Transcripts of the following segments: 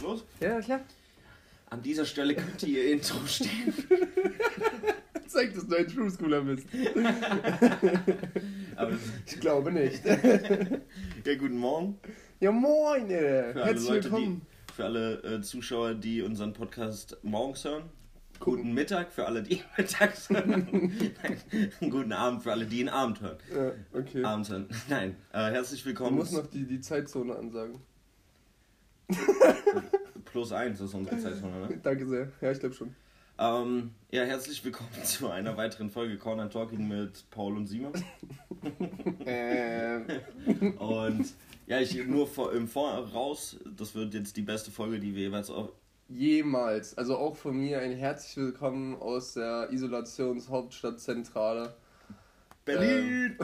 Geht's los? Ja, klar. An dieser Stelle könnte ihr Intro stehen. Zeig, dass du ein True Schooler bist. Aber Ich glaube nicht. ja, guten Morgen. Ja, moin, ey. Für alle Herzlich Leute, willkommen. die, für alle äh, Zuschauer, die unseren Podcast morgens hören. Guten Mittag für alle, die mittags hören. Nein, guten Abend für alle, die ihn Abend hören. Ja, okay. Abends hören. Nein, äh, herzlich Du willkommen. musst noch die, die Zeitzone ansagen. Plus eins ist unsere Zeitzone, ne? Danke sehr. Ja, ich glaube schon. Ähm, ja, herzlich willkommen zu einer weiteren Folge Corner Talking mit Paul und Simon. Ähm, Und ja, ich nur vor, im Voraus, das wird jetzt die beste Folge, die wir jeweils auch. jemals. Also auch von mir ein herzlich willkommen aus der Isolationshauptstadtzentrale. Berlin!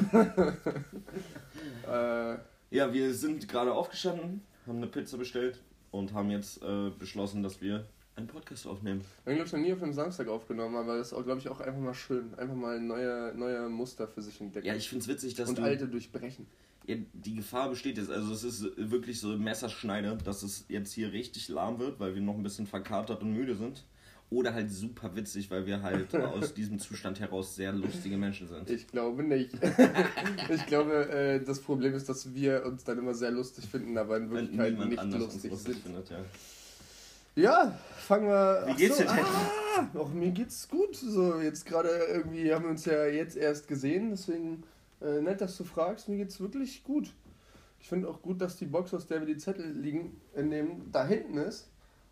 Äh, Ja, wir sind gerade aufgestanden, haben eine Pizza bestellt und haben jetzt äh, beschlossen, dass wir einen Podcast aufnehmen. wir haben, glaube ich, noch nie auf einem Samstag aufgenommen, aber das ist auch, glaube ich, auch einfach mal schön. Einfach mal neue, neue Muster für sich entdecken. Ja, ich finde es witzig, dass Und du. alte durchbrechen. Ja, die Gefahr besteht jetzt, also es ist wirklich so Messerschneide, dass es jetzt hier richtig lahm wird, weil wir noch ein bisschen verkatert und müde sind. Oder halt super witzig, weil wir halt aus diesem Zustand heraus sehr lustige Menschen sind. Ich glaube nicht. ich glaube, äh, das Problem ist, dass wir uns dann immer sehr lustig finden, aber in Wirklichkeit nicht lustig lustig sind. findet, ja. Ja, fangen wir. Wie geht's so, dir denn? Ah, auch mir geht's gut. So, jetzt gerade irgendwie haben wir uns ja jetzt erst gesehen, deswegen äh, nett, dass du fragst. Mir geht's wirklich gut. Ich finde auch gut, dass die Box, aus der wir die Zettel liegen, in dem da hinten ist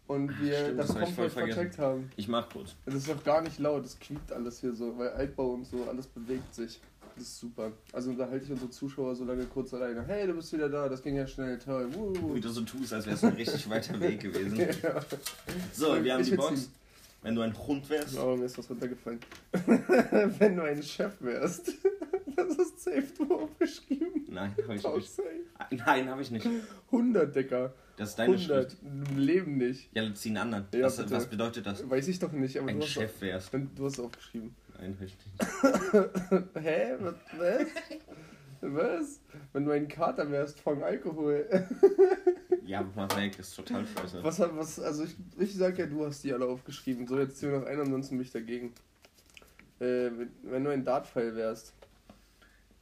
und wir Stimmt, das das komplett vercheckt haben. Ich mach kurz. Es ist auch gar nicht laut, es quiekt alles hier so, weil Altbau und so, alles bewegt sich. Das ist super. Also unterhalte ich unsere Zuschauer so lange kurz alleine. Hey, du bist wieder da, das ging ja schnell, toll. Wuhu. Wie du so tust, als wäre es ein richtig weiter Weg gewesen. Ja. So, wir haben Ich die Box. Wenn du ein Hund wärst. Oh, mir ist was runtergefallen. Wenn du ein Chef wärst. Das ist safe du aufgeschrieben. Nein, habe ich Auch nicht. safe. Nein, habe ich nicht. 100, Dicker. Das ist deine 100. Schrift. Im Leben nicht. Ja, zieh einen anderen. Ja, was, was bedeutet das? Weiß ich doch nicht, aber Ein du hast, Chef wärst. Du hast aufgeschrieben. Nein, nicht. Hä? Was? Was? Wenn du ein Kater wärst von Alkohol. Ja, mach weg, ist total scheiße. Was, was, also ich, ich sag ja, du hast die alle aufgeschrieben. So, jetzt ziehen wir noch einen, ansonsten bin ich dagegen. Äh, wenn, wenn du ein Dartpfeil wärst.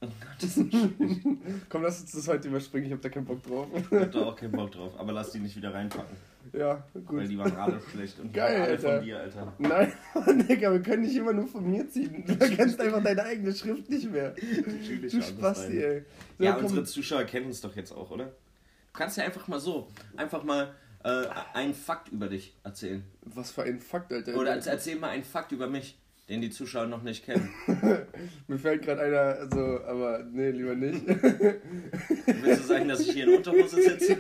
Oh Gott, das ist schwierig. Komm, lass uns das heute überspringen, ich hab da keinen Bock drauf. Ich hab da auch keinen Bock drauf. Aber lass die nicht wieder reinpacken. ja, Weil gut. die waren alle schlecht. Und Geil, alle Alter. von dir, Alter. Nein, Digga, wir können nicht immer nur von mir ziehen. Du erkennst einfach deine eigene Schrift nicht mehr. Natürlich Du Spasti, ey. So, Ja, komm. unsere Zuschauer kennen uns doch jetzt auch, oder? Du kannst ja einfach mal so, einfach mal äh, einen Fakt über dich erzählen. Was für ein Fakt, Alter. Oder erzähl mal einen Fakt über mich, den die Zuschauer noch nicht kennen. Mir fällt gerade einer, also, aber nee, lieber nicht. Willst du sagen, dass ich hier in Unterhose sitze?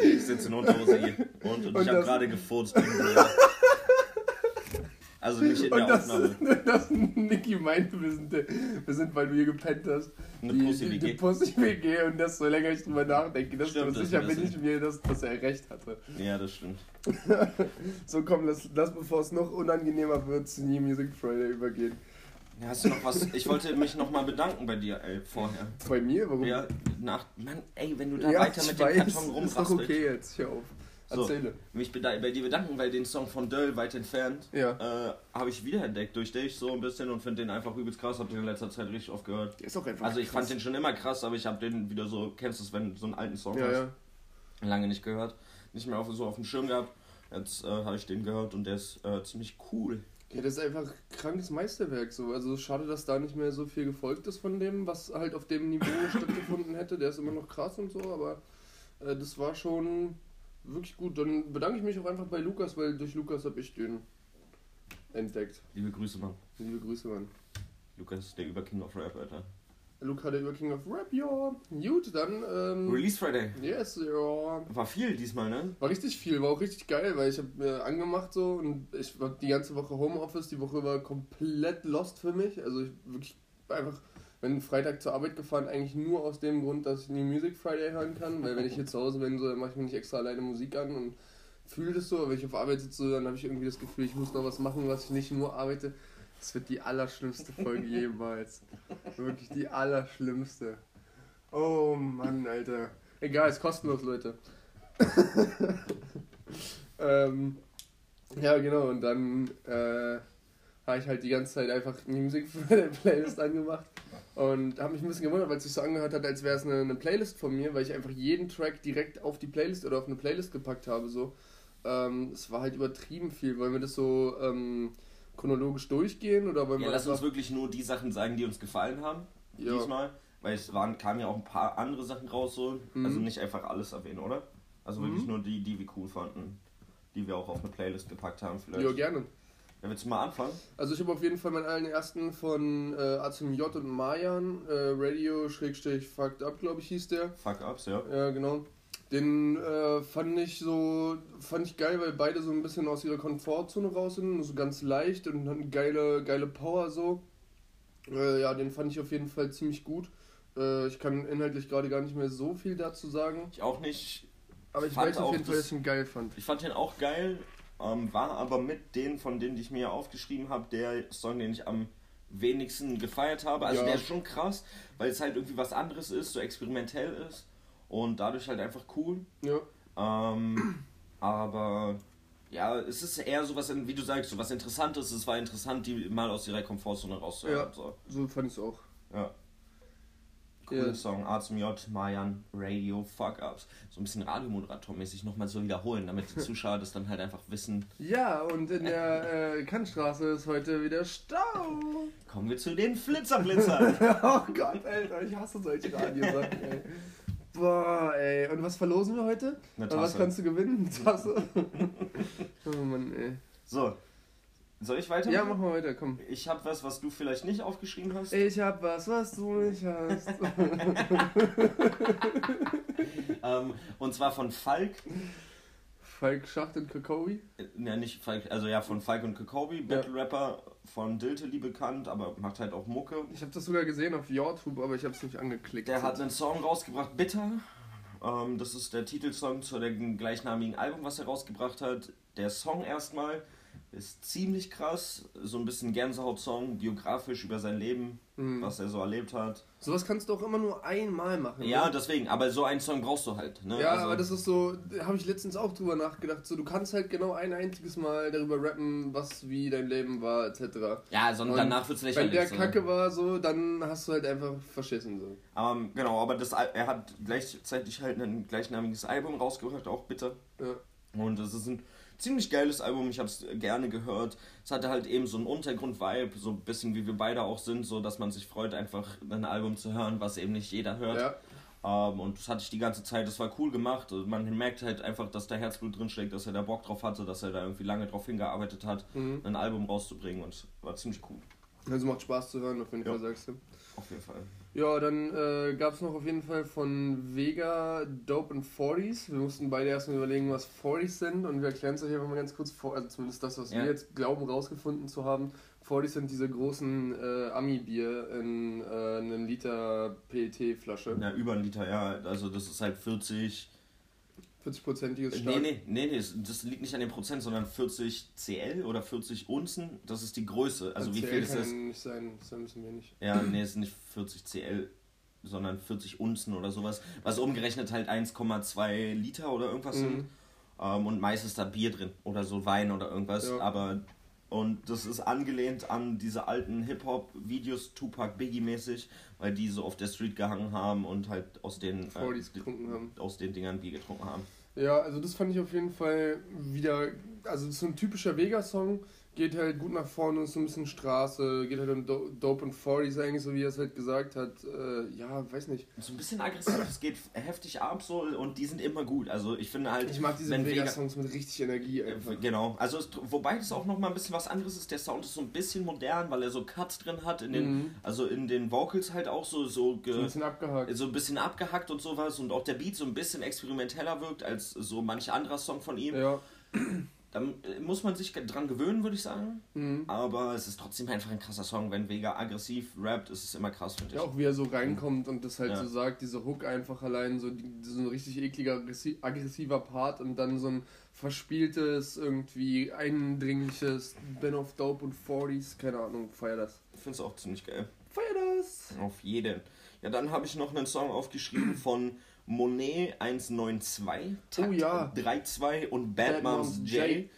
Ich sitze in Unterhose hier. Und, und, Und ich habe gerade gefurzt. Also nicht in Und der das, Aufnahme. das Niki meinte, wir sind, wir sind, weil du hier gepennt hast. Eine die- Pussy-WG. Die, die Pussy-WG und das, so länger ich drüber nachdenke, desto Stimmt, das sicher bin ich mir, dass, dass er recht hatte. Ja, das stimmt. So, komm, lass, lass bevor es noch unangenehmer wird, zu New Music Friday übergehen. Ja, Hast du noch was? Ich wollte mich nochmal bedanken bei dir, ey, vorher. Bei mir? Warum? Ja, nach. Mann, ey, wenn du da Ja, weiter mit dem weiß, Karton Ist doch okay jetzt, hör auf. So. Erzähle. Mich bei dir bedanken, weil den Song von Döll weit entfernt Ja. äh, habe ich wiederentdeckt durch dich so ein bisschen und finde den einfach übelst krass. Hab den in letzter Zeit richtig oft gehört. Ist auch einfach Also ich fand krass. den schon immer krass, aber ich habe den wieder so, kennst du es, wenn du so einen alten Song Ja, hast, ja. lange nicht gehört, nicht mehr auf, so auf dem Schirm gehabt. Jetzt äh, habe ich den gehört und der ist äh, ziemlich cool. Ja, das ist einfach krankes Meisterwerk so. Also schade, dass da nicht mehr so viel gefolgt ist von dem, was halt auf dem Niveau stattgefunden hätte. Der ist immer noch krass und so, aber äh, das war schon wirklich gut. Dann bedanke ich mich auch einfach bei Lukas, weil durch Lukas habe ich den entdeckt. Liebe Grüße, Mann. Liebe Grüße, Mann. Lukas, der Überking of Rap, Alter. Luca, der über King of Rap, ja. Gut, dann, ähm, Release Friday. Yes, ja. War viel diesmal, ne? War richtig viel, war auch richtig geil, weil ich habe mir angemacht so und ich war die ganze Woche Homeoffice, die Woche war komplett lost für mich. Also ich wirklich einfach, wenn Freitag zur Arbeit gefahren, eigentlich nur aus dem Grund, dass ich New Music Friday hören kann, weil wenn ich hier zu Hause bin, so, dann mache ich mir nicht extra alleine Musik an und fühle das so, aber wenn ich auf Arbeit sitze, dann habe ich irgendwie das Gefühl, ich muss noch was machen, was ich nicht nur arbeite. Das wird die allerschlimmste Folge jemals. Wirklich die allerschlimmste. Oh Mann, Alter. Egal, ist kostenlos, Leute. ähm, ja, genau, und dann äh, habe ich halt die ganze Zeit einfach die Musik für meine Playlist angemacht und habe mich ein bisschen gewundert, weil es sich so angehört hat, als wäre es eine, eine, Playlist von mir, weil ich einfach jeden Track direkt auf die Playlist oder auf eine Playlist gepackt habe. So. Ähm, es war halt übertrieben viel. Wollen wir das so ähm, chronologisch durchgehen oder wollen ja, wir lass uns wirklich nur die Sachen sagen, die uns gefallen haben. Ja. Diesmal. Weil es waren, kamen ja auch ein paar andere Sachen raus, so. Mhm. Also nicht einfach alles erwähnen, oder? Also wirklich mhm. nur die, die wir cool fanden. Die wir auch auf eine Playlist gepackt haben, vielleicht. Ja, gerne. Ja, willst du mal anfangen? Also ich habe auf jeden Fall meinen allerersten von äh, J und Mayan, äh, Radio Schrägstrich Fucked Up, glaube ich, hieß der. Fuck Ups, ja. Ja, genau. Den äh, fand ich so, fand ich geil, weil beide so ein bisschen aus ihrer Komfortzone raus sind, so ganz leicht und hatten geile, geile Power so. Äh, ja, den fand ich auf jeden Fall ziemlich gut. Äh, ich kann inhaltlich gerade gar nicht mehr so viel dazu sagen. Ich auch nicht. Aber ich weiß auf jeden Fall, dass ich ihn geil fand. Ich fand den auch geil, ähm, war aber mit denen, von denen, die ich mir aufgeschrieben habe, der Song, den ich am wenigsten gefeiert habe. Also ja. der ist schon krass, weil es halt irgendwie was anderes ist, so experimentell ist und dadurch halt einfach cool. Ja. Ähm, aber ja, es ist eher so was, wie du sagst, so was Interessantes. Es war interessant, die mal aus ihrer Komfortzone rauszuhören. Ja, so, so fand ich es auch. Ja. Cooler yeah. Song, A zum J, Mayan, Radio, Fuck Ups. So ein bisschen Radiomoderator-mäßig nochmal so wiederholen, damit die Zuschauer das dann halt einfach wissen. Ja, und in der äh, Kantstraße ist heute wieder Stau. Kommen wir zu den Flitzerblitzern. oh Gott, Alter, ich hasse solche Radiosachen, ey. Boah, ey. Und was verlosen wir heute? Eine Tasse. Was kannst du gewinnen? Eine Tasse. oh Mann, ey. So, soll ich weiter? Ja, mach mal weiter, komm. Ich habe was, was du vielleicht nicht aufgeschrieben hast. Ich habe was, was du nicht hast. ähm, und zwar von Falk. Falk Schacht und Kokobi? Ja, nicht Falk, also ja, von Falk und Kokobi, Battle Rapper von Diltely bekannt, aber macht halt auch Mucke. Ich habe das sogar gesehen auf YouTube, aber ich habe es nicht angeklickt. Der hat einen Song rausgebracht, Bitter. Ähm, das ist der Titelsong zu dem gleichnamigen Album, was er rausgebracht hat. Der Song erstmal ist ziemlich krass. So ein bisschen Gänsehaut-Song, biografisch über sein Leben, mhm. was er so erlebt hat. Sowas kannst du auch immer nur einmal machen. Ja, ne? deswegen, aber so einen Song brauchst du halt. Ne? Ja, also, aber das ist so, habe ich letztens auch drüber nachgedacht. So, du kannst halt genau ein einziges Mal darüber rappen, was wie dein Leben war, etc. Ja, sondern danach wird es lächerlich. Wenn der so. Kacke war, so, dann hast du halt einfach verschissen. So. Um, genau, aber das, er hat gleichzeitig halt ein gleichnamiges Album rausgebracht, auch bitte. Ja. Und das ist ein ziemlich geiles Album, ich habe es gerne gehört. Es hatte halt eben so einen Untergrund-Vibe, so ein bisschen wie wir beide auch sind, so dass man sich freut, einfach ein Album zu hören, was eben nicht jeder hört. Ja. Um, ähm, und das hatte ich die ganze Zeit, das war cool gemacht. Man merkt halt einfach, dass da Herzblut drinsteckt, dass er da Bock drauf hatte, dass er da irgendwie lange drauf hingearbeitet hat, mhm. ein Album rauszubringen und war ziemlich cool. Also macht Spaß zu hören, auf jeden ja. Fall sagst du. Auf jeden Fall. Ja, dann äh, gab es noch auf jeden Fall von Vega Dope and 40s. Wir mussten beide erstmal überlegen, was 40s sind und wir erklären es euch einfach mal ganz kurz vor, also zumindest das, was ja. wir jetzt glauben rausgefunden zu haben. 40s sind diese großen äh, Ami-Bier in äh, einem Liter PET-Flasche. Ja, über einen Liter, ja. Also das ist halt 40 40-prozentiges Stark. Nee, nee, nee, das liegt nicht an dem Prozent, sondern 40 CL oder 40 Unzen, das ist die Größe. Also, wie CL viel ist das? nicht sein, das ist ein bisschen wenig. Ja, nee, es ist nicht 40 CL, sondern 40 Unzen oder sowas. Was umgerechnet halt 1,2 Liter oder irgendwas mhm. sind. Ähm, und meist ist da Bier drin oder so Wein oder irgendwas. Ja. Aber und das ist angelehnt an diese alten Hip-Hop-Videos, Tupac Biggie-mäßig, weil die so auf der Street gehangen haben und halt aus den, äh, aus den Dingern Bier getrunken haben. Ja, also das fand ich auf jeden Fall wieder, also das ist so ein typischer Vega-Song, geht halt gut nach vorne, ist so ein bisschen Straße, geht halt um Dope und 40s eigentlich, so wie er es halt gesagt hat. Äh, ja, weiß nicht. So ein bisschen aggressiv, es geht heftig ab so und die sind immer gut. Also ich finde halt. Ich mag diese Vega-Songs mit richtig Energie äh, einfach. Genau. Also es, wobei das auch nochmal ein bisschen was anderes ist. Der Sound ist so ein bisschen modern, weil er so Cuts drin hat, in den, mhm. also in den Vocals halt auch so, so, so ein bisschen abgehackt. So ein bisschen abgehackt und sowas und auch der Beat so ein bisschen experimenteller wirkt als so manch anderer Song von ihm. Ja. Da muss man sich dran gewöhnen, würde ich sagen. Mhm. Aber es ist trotzdem einfach ein krasser Song. Wenn Vega aggressiv rappt, ist es immer krass, finde ich. Ja, auch wie er so reinkommt und das halt ja. so sagt, diese Hook einfach allein, so, so ein richtig ekliger, aggressiver Part und dann so ein verspieltes, irgendwie eindringliches Ben of Dope und 40s, keine Ahnung, feier das. Ich finde es auch ziemlich geil. Feier das! Auf jeden. Ja, dann habe ich noch einen Song aufgeschrieben von Monet 192, Oh ja. 32 und Bad, Bad Moms Moms J. J.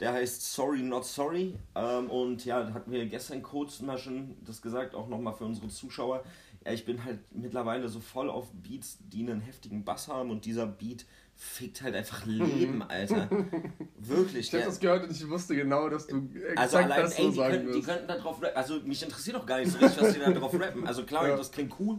Der heißt Sorry Not Sorry. Ähm, und ja, da hatten wir gestern kurz mal schon das gesagt, auch nochmal für unsere Zuschauer. Ja, ich bin halt mittlerweile so voll auf Beats, die einen heftigen Bass haben und dieser Beat fickt halt einfach Leben, Alter. Wirklich. Ich habe der- das gehört und ich wusste genau, dass du exakt also allein, das ey, so die, sagen könnten, die könnten da drauf rappen. Also mich interessiert doch gar nicht so richtig, was die da drauf rappen. Also klar, Ja. das klingt cool,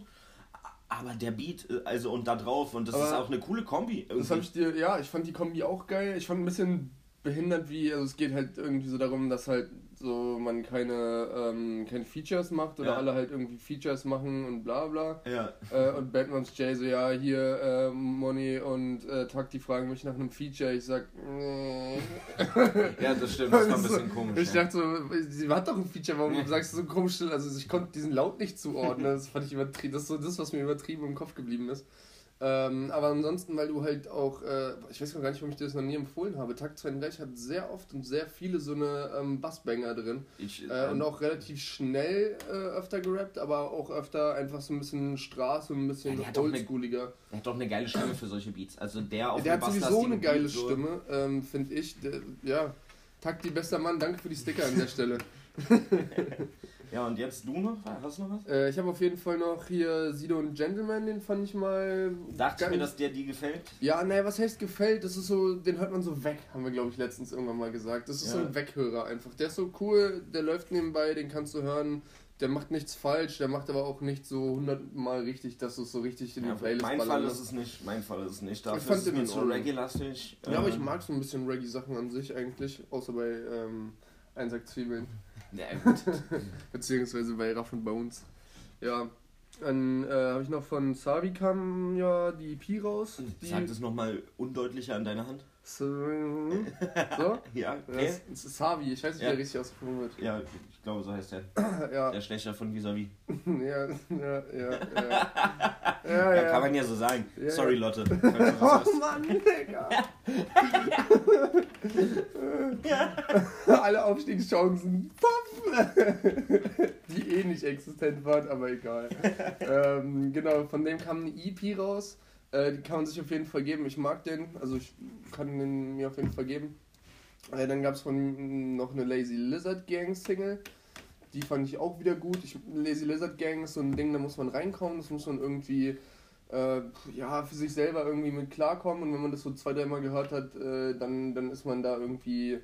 aber der Beat, äh, also und da drauf und das Aber ist auch eine coole Kombi. Das habe ich dir, ja, ich fand die Kombi auch geil. Ich fand ein bisschen behindert, wie, also es geht halt irgendwie so darum, dass halt so man keine, ähm, keine Features macht oder Ja. alle halt irgendwie Features machen und bla bla. ja. Äh, und Batman's Jay so, ja, hier äh, Money und äh, Tag, die fragen mich nach einem Feature. Ich sag, nee. ja, das stimmt, das war ein bisschen komisch. Ich dachte so, sie hat doch ein Feature, warum sagst du so komisch? Also ich konnte diesen Laut nicht zuordnen, das fand ich übertrieben. Das ist so das, was mir übertrieben im Kopf geblieben ist. Ähm, aber ansonsten, weil du halt auch, äh, ich weiß gar nicht, warum ich dir das noch nie empfohlen habe, Takt 32 hat sehr oft und sehr viele so eine ähm, Bassbanger drin. ich, Äh, und ähm, auch relativ schnell äh, öfter gerappt, aber auch öfter einfach so ein bisschen Straße und ein bisschen Ja, der hat doch eine- oldschooliger. der hat doch eine geile Stimme für solche Beats. Also der auf Der hat sowieso eine geile so- Stimme, ähm, finde ich. Der, ja, Takti, bester Mann, danke für die Sticker an der Stelle. Ja, und jetzt du noch? Hast du noch was? Äh, ich habe auf jeden Fall noch hier Sido und Gentleman, den fand ich mal. Dachte ich mir, dass der dir gefällt? Ja, naja, was heißt gefällt? Das ist so, den hört man so weg, haben wir glaube ich letztens irgendwann mal gesagt. Das ist so Ja. ein Weghörer einfach. Der ist so cool, der läuft nebenbei, den kannst du hören. Der macht nichts falsch, der macht aber auch nicht so hundertmal richtig, dass du es so richtig in die Ja, Playlist mein Fall ist es nicht. Mein Fall ist es nicht. Dafür fand ist es den mir zu reggae-lastig. Ja, aber ich Ähm, mag so ein bisschen Reggae-Sachen an sich eigentlich, außer bei ähm, Einsack Zwiebeln. Ja, gut. Beziehungsweise bei Raff und Bones. Ja. Dann äh, habe ich noch von Savi kam ja die EP raus. Die Sag das nochmal undeutlicher an deine Hand. So, so? Ja, Das okay. ist Savi, ich weiß nicht, wie Ja. der richtig ausgesprochen wird. Ja, ich glaube, so heißt der. Ja, Der Schlechter von Vis-a-vis. ja, ja, ja. Ja, ja. Ja, kann man ja so sagen. Ja. Sorry, Lotte. das. Oh Mann, Digga. Alle Aufstiegschancen. Die eh nicht existent waren, aber egal. ähm, genau, von dem kam eine EP raus. Äh, die kann man sich auf jeden Fall geben. Ich mag den, also ich kann den mir auf jeden Fall geben. Äh, dann gab es von noch eine Lazy Lizard Gang Single. Die fand ich auch wieder gut. Ich, Lazy Lizard Gang ist so ein Ding, da muss man reinkommen, das muss man irgendwie äh, ja, für sich selber irgendwie mit klarkommen und wenn man das so zwei, dreimal gehört hat, äh, dann, dann ist man da irgendwie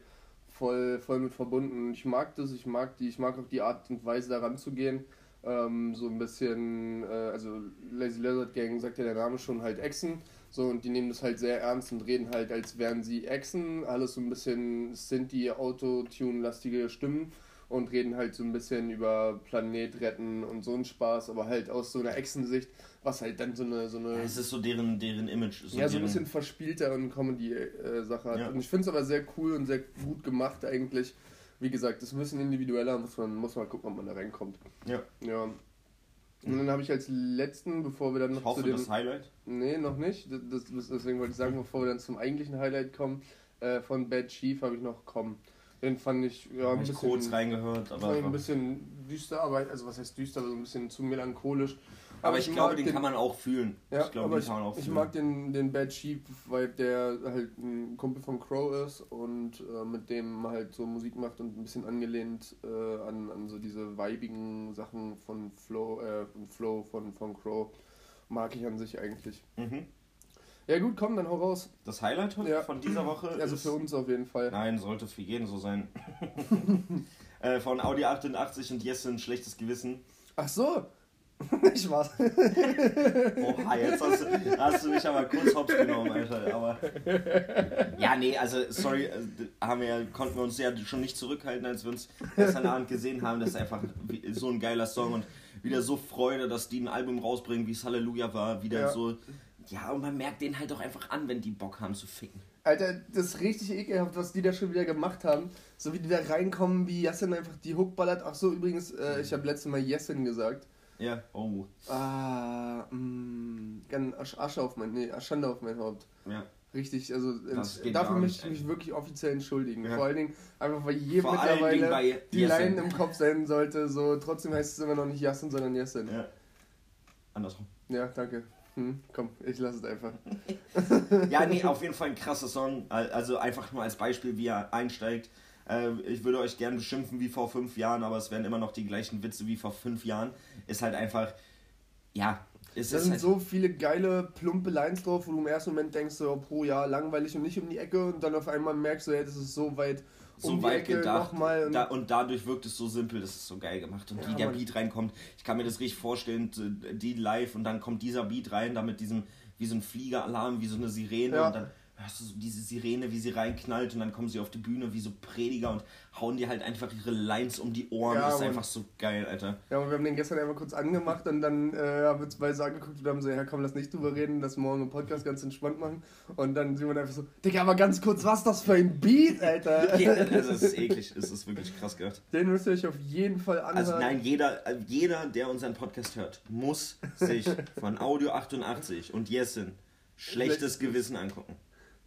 voll, voll mit verbunden. Und ich mag das, ich mag die, ich mag auch die Art und Weise daran zu gehen. Ähm, so ein bisschen, äh, also Lazy Lizard Gang sagt ja der Name schon halt Echsen. So, und die nehmen das halt sehr ernst und reden halt, als wären sie Echsen. Alles so ein bisschen sind die Autotune-lastige Stimmen und reden halt so ein bisschen über Planet retten und so einen Spaß, aber halt aus so einer Echsensicht, was halt dann so eine, so eine Ja, es ist so deren, deren Image. So ja, so ein bisschen verspielter und Comedy-Sache hat. Ja. Und ich finde es aber sehr cool und sehr gut gemacht eigentlich. Wie gesagt, das ist ein bisschen individueller, muss man, muss man gucken, ob man da reinkommt. Ja. Ja. Und dann habe ich als letzten, bevor wir dann Ich noch hoffe, zu dem... das Highlight. Nee, noch nicht. Das, das, deswegen wollte ich sagen, bevor wir dann zum eigentlichen Highlight kommen, äh, von Bad Chief habe ich noch kommen. Den fand ich ja ein ich bisschen, kurz reingehört, fand aber. ich ein bisschen düster, aber also was heißt düster, aber so ein bisschen zu melancholisch. Aber ich glaube, mag den kann man auch fühlen. ja, ich glaube, den ich, kann man auch ich fühlen. mag den, den Bad Sheep, weil der halt ein Kumpel von Crow ist und äh, mit dem man halt so Musik macht und ein bisschen angelehnt äh, an, an so diese weibigen Sachen von Flow, äh, von Flow von, von Crow. Mag ich an sich eigentlich. Mhm. Ja gut, komm, dann hau raus. Das Highlight Ja. von dieser Woche Also ist. für uns auf jeden Fall. Nein, sollte für jeden so sein. äh, von Audi 88 und Yes ein schlechtes Gewissen. Ach so. ich war's. Oha, jetzt hast du, hast du mich aber kurz hops genommen, Alter. Aber. Ja, nee, also, sorry, äh, haben wir konnten wir uns ja schon nicht zurückhalten, als wir uns gestern Abend gesehen haben. Das ist einfach so ein geiler Song und wieder so Freude, dass die ein Album rausbringen, wie es Halleluja war. Wieder Ja. so. Ja, und man merkt denen halt auch einfach an, wenn die Bock haben zu ficken. Alter, das ist richtig ekelhaft, was die da schon wieder gemacht haben. So wie die da reinkommen, wie Yassin einfach die Hook ballert. Ach so, übrigens, äh, ich habe letztes Mal Yassin gesagt. Ja, oh. Ah, mh, ganz Asch- Asche auf mein, nee, Schande auf mein Haupt. Ja. Richtig, also geht dafür möchte ich mich wirklich offiziell entschuldigen. Ja. Vor allen Dingen einfach, weil jedem Dingen mittlerweile bei die. Line im Kopf sein sollte. So, trotzdem heißt es immer noch nicht Yassin, sondern Yassin. Ja, Ja. Andersrum. danke. Hm, komm, ich lasse es einfach. ja, nee, auf jeden Fall ein krasser Song. Also einfach nur als Beispiel, wie er einsteigt. Äh, ich würde euch gern beschimpfen wie vor fünf Jahren, aber es wären immer noch die gleichen Witze wie vor fünf Jahren. Ist halt einfach, ja. Es da sind halt so viele geile, plumpe Lines drauf, wo du im ersten Moment denkst, so, pro Jahr langweilig und nicht um die Ecke und dann auf einmal merkst du, hey, das ist so weit so um weit gedacht und, da, und, dadurch wirkt es so simpel, das ist so geil gemacht. Und ja, wie der Beat reinkommt, ich kann mir das richtig vorstellen, die live und dann kommt dieser Beat rein, da mit diesem, wie so ein Fliegeralarm, wie so eine Sirene ja. und dann hörst du so diese Sirene, wie sie reinknallt und dann kommen sie auf die Bühne wie so Prediger und hauen dir halt einfach ihre Lines um die Ohren. Ja, das ist einfach so geil, Alter. Ja, und wir haben den gestern einfach kurz angemacht und dann äh, haben wir zwei so angeguckt und haben so, ja komm, lass nicht drüber reden, lass morgen im Podcast ganz entspannt machen. Und dann sind wir einfach so, Digga, aber ganz kurz, was ist das für ein Beat, Alter? ja, also es ist eklig, es ist wirklich krass gehört. Den müsst ihr euch auf jeden Fall anhören. Also nein, jeder, jeder, der unseren Podcast hört, muss sich von Audio 88 und Yesin schlechtes Gewissen angucken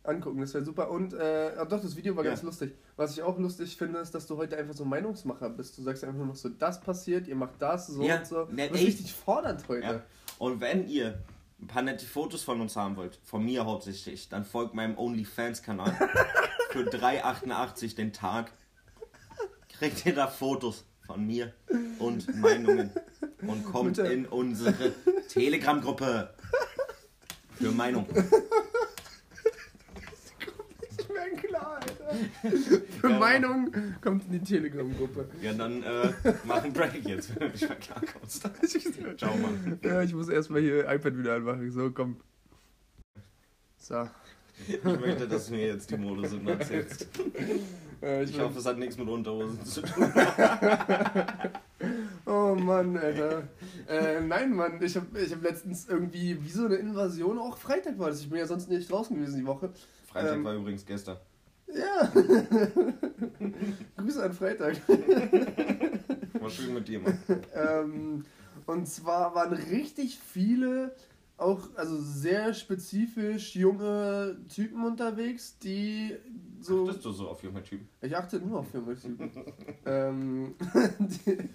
angucken, das wäre super. Und, äh, doch, das Video war ja. ganz lustig. Was ich auch lustig finde, ist, dass du heute einfach so Meinungsmacher bist. Du sagst einfach nur noch so, das passiert, ihr macht das, so ja. und so. Ne, das ist richtig fordernd heute. Ja. Und wenn ihr ein paar nette Fotos von uns haben wollt, von mir hauptsächlich, dann folgt meinem OnlyFans-Kanal für 3,88 den Tag. Kriegt ihr da Fotos von mir und Meinungen und kommt in unsere Telegram-Gruppe für Meinung. Für ja. Meinung kommt in die Telegram-Gruppe. Ja, dann äh, mach einen Break jetzt, wenn du nicht mehr klarkommst. Ciao, Mann. Ja, ich muss erstmal hier iPad wieder anmachen. So, komm. So. Ich möchte, dass du mir jetzt die Modesünde erzählst. Ja, ich, ich hoffe, es hat nichts mit Unterhosen zu tun. oh Mann, Alter. Äh, nein, Mann, ich habe ich hab letztens irgendwie, wie so eine Invasion, auch Freitag war das. Ich bin ja sonst nicht draußen gewesen die Woche. Freitag ähm, war übrigens gestern. Ja. Grüße an Freitag. War schön mit dir, Mann. ähm, und zwar waren richtig viele, auch also sehr spezifisch junge Typen unterwegs, die so. Achtest du so auf junge Typen? Ich achte nur auf junge Typen. ähm, die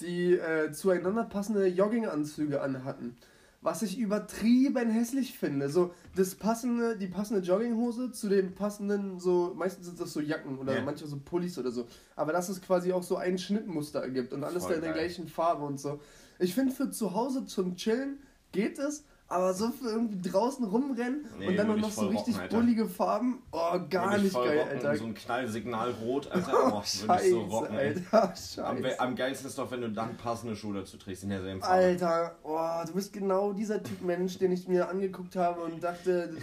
die äh, zueinander passende Jogginganzüge anhatten was ich übertrieben hässlich finde. So das passende, die passende Jogginghose zu den passenden, so meistens sind das so Jacken oder ja. manchmal so Pullis oder so. Aber dass es quasi auch so ein Schnittmuster ergibt und alles Voll da in der gleichen Farbe und so. Ich finde für zu Hause zum Chillen geht es, aber so für irgendwie draußen rumrennen nee, und dann noch so richtig rocken, bullige Farben, oh, gar nicht geil, rocken, Alter. So ein Knallsignal rot, Alter, oh, würde ich so rocken, Alter, am, am, geilsten ist doch, wenn du dann passende Schuhe dazu trägst in derselben Farbe. Alter, oh, du bist genau dieser Typ Mensch, den ich mir angeguckt habe und dachte,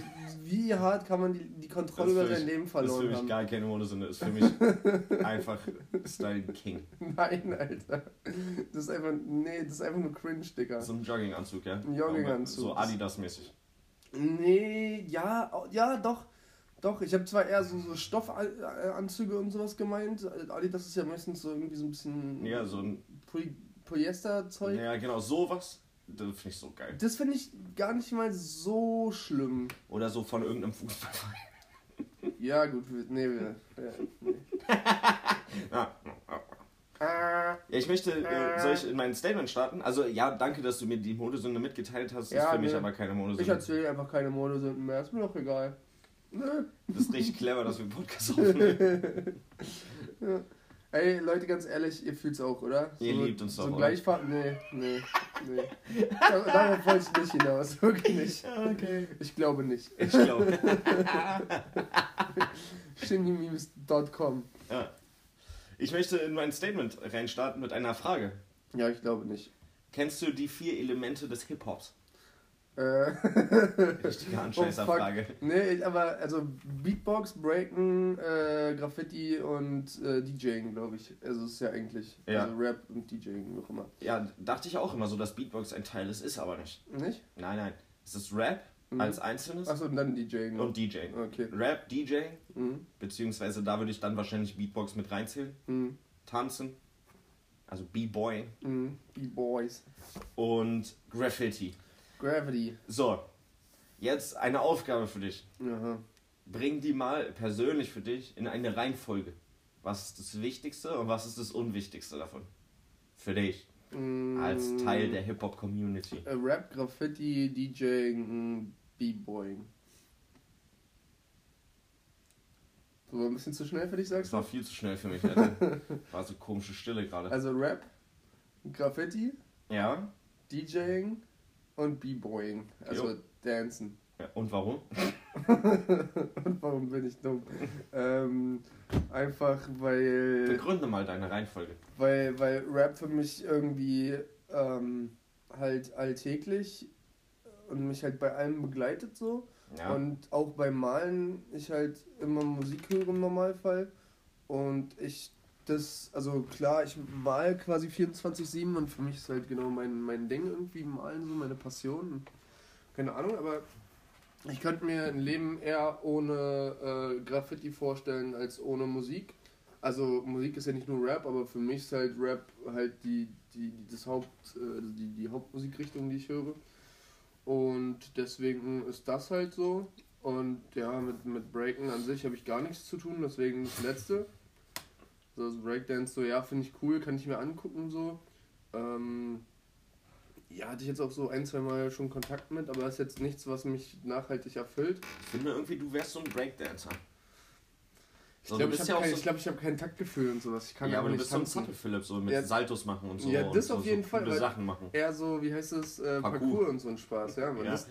wie hart kann man die, die Kontrolle über sein Leben verloren haben. Das ist für mich gar keine Modesünde, ist für mich einfach Style King. Nein, Alter. Das ist einfach, nee, das ist einfach nur cringe, Digga. So ein Jogginganzug, ja? Ein Jogginganzug. So Adidas-mäßig. Nee, ja, ja, doch. Doch, ich habe zwar eher so, so Stoffanzüge und sowas gemeint. Adidas ist ja meistens so irgendwie so ein bisschen. Ja, so ein. Polyester-Zeug. Ja, genau, sowas. Das finde ich so geil. Das finde ich gar nicht mal so schlimm. Oder so von irgendeinem Fußballverein. Ja, gut, nee, ja, nee. ah, ja, ich möchte, äh, soll ich in mein Statement starten? Also, ja, danke, dass du mir die Modesünde mitgeteilt hast. Das ja, ist für nee. mich aber keine Modesünde. Ich erzähle einfach keine Modesünden mehr, ist mir doch egal. Das ist richtig clever, dass wir einen Podcast aufnehmen. ja. Ey, Leute, ganz ehrlich, ihr fühlt's auch, oder? Ihr so, liebt uns doch, So Gleichfahrt? Nee, nee, nee. Darauf wollte ich nicht hinaus, wirklich nicht. Okay. Ich glaube nicht. Ich glaube. Shindy-com. Ja. Ich möchte in mein Statement reinstarten mit einer Frage. Ja, ich glaube nicht. Kennst du die vier Elemente des Hip-Hops? Äh. Richtige Anscheißerfrage. Oh, nee, aber also Beatbox, Breaken, äh, Graffiti und äh, DJing, glaube ich. Also ist ja eigentlich ja. Also Rap und DJing, wie auch immer. Ja, dachte ich auch immer so, dass Beatbox ein Teil ist, ist aber nicht. Nicht? Nein, nein. Es ist Rap, mhm. als Einzelnes. Achso, und dann DJ. Ne? Und DJ. Okay. Rap, DJ, mhm. beziehungsweise da würde ich dann wahrscheinlich Beatbox mit reinzählen. Mhm. Tanzen, also B-Boy. Mhm. B-Boys. Und Graffiti. Gravity. So, jetzt eine Aufgabe für dich. Aha. Bring die mal persönlich für dich in eine Reihenfolge. Was ist das Wichtigste und was ist das Unwichtigste davon? Für dich. Mm, Als Teil der Hip-Hop-Community. äh, Rap, Graffiti, DJing, mm, B-Boying. So war ein bisschen zu schnell für dich, Das sagst war du? viel zu schnell für mich, Alter. War so komische Stille gerade. Also Rap, Graffiti, Ja? DJing und B-Boying. Also Jo. Dancen. ja. Und warum? und warum bin ich dumm? ähm, einfach weil, Begründe mal deine Reihenfolge. weil, weil Rap für mich irgendwie ähm, halt alltäglich und mich halt bei allem begleitet so. Ja. Und auch beim Malen ich halt immer Musik höre im Normalfall. Und ich das, also klar, ich mal quasi 24-7 und für mich ist halt genau mein, mein Ding irgendwie malen, so meine Passion. Keine Ahnung, aber ich könnte mir ein Leben eher ohne äh, Graffiti vorstellen als ohne Musik. Also Musik ist ja nicht nur Rap, aber für mich ist halt Rap halt die, die, die das Haupt, äh, die, die Hauptmusikrichtung, die ich höre. Und deswegen ist das halt so. Und ja, mit, mit Breaken an sich habe ich gar nichts zu tun, deswegen das letzte. So das Breakdance, so ja, finde ich cool, kann ich mir angucken so. Ähm, ja, hatte ich jetzt auch so ein, zwei Mal schon Kontakt mit, aber ist jetzt nichts, was mich nachhaltig erfüllt. Ich finde irgendwie, du wärst so ein Breakdancer. Ich glaube, du ich bist habe ja auch kein, so- ich glaub, ich hab kein Taktgefühl und sowas. Ich kann ja, aber du bist so ein. Zappel-Philipp, so mit Ja. Saltos machen und so. Ja, das und auf so, jeden so Fall, coole weil- Sachen machen. Eher so, wie heißt es, äh, Parkour. Parkour. und so ein Spaß, ja. Man, Ja. Das,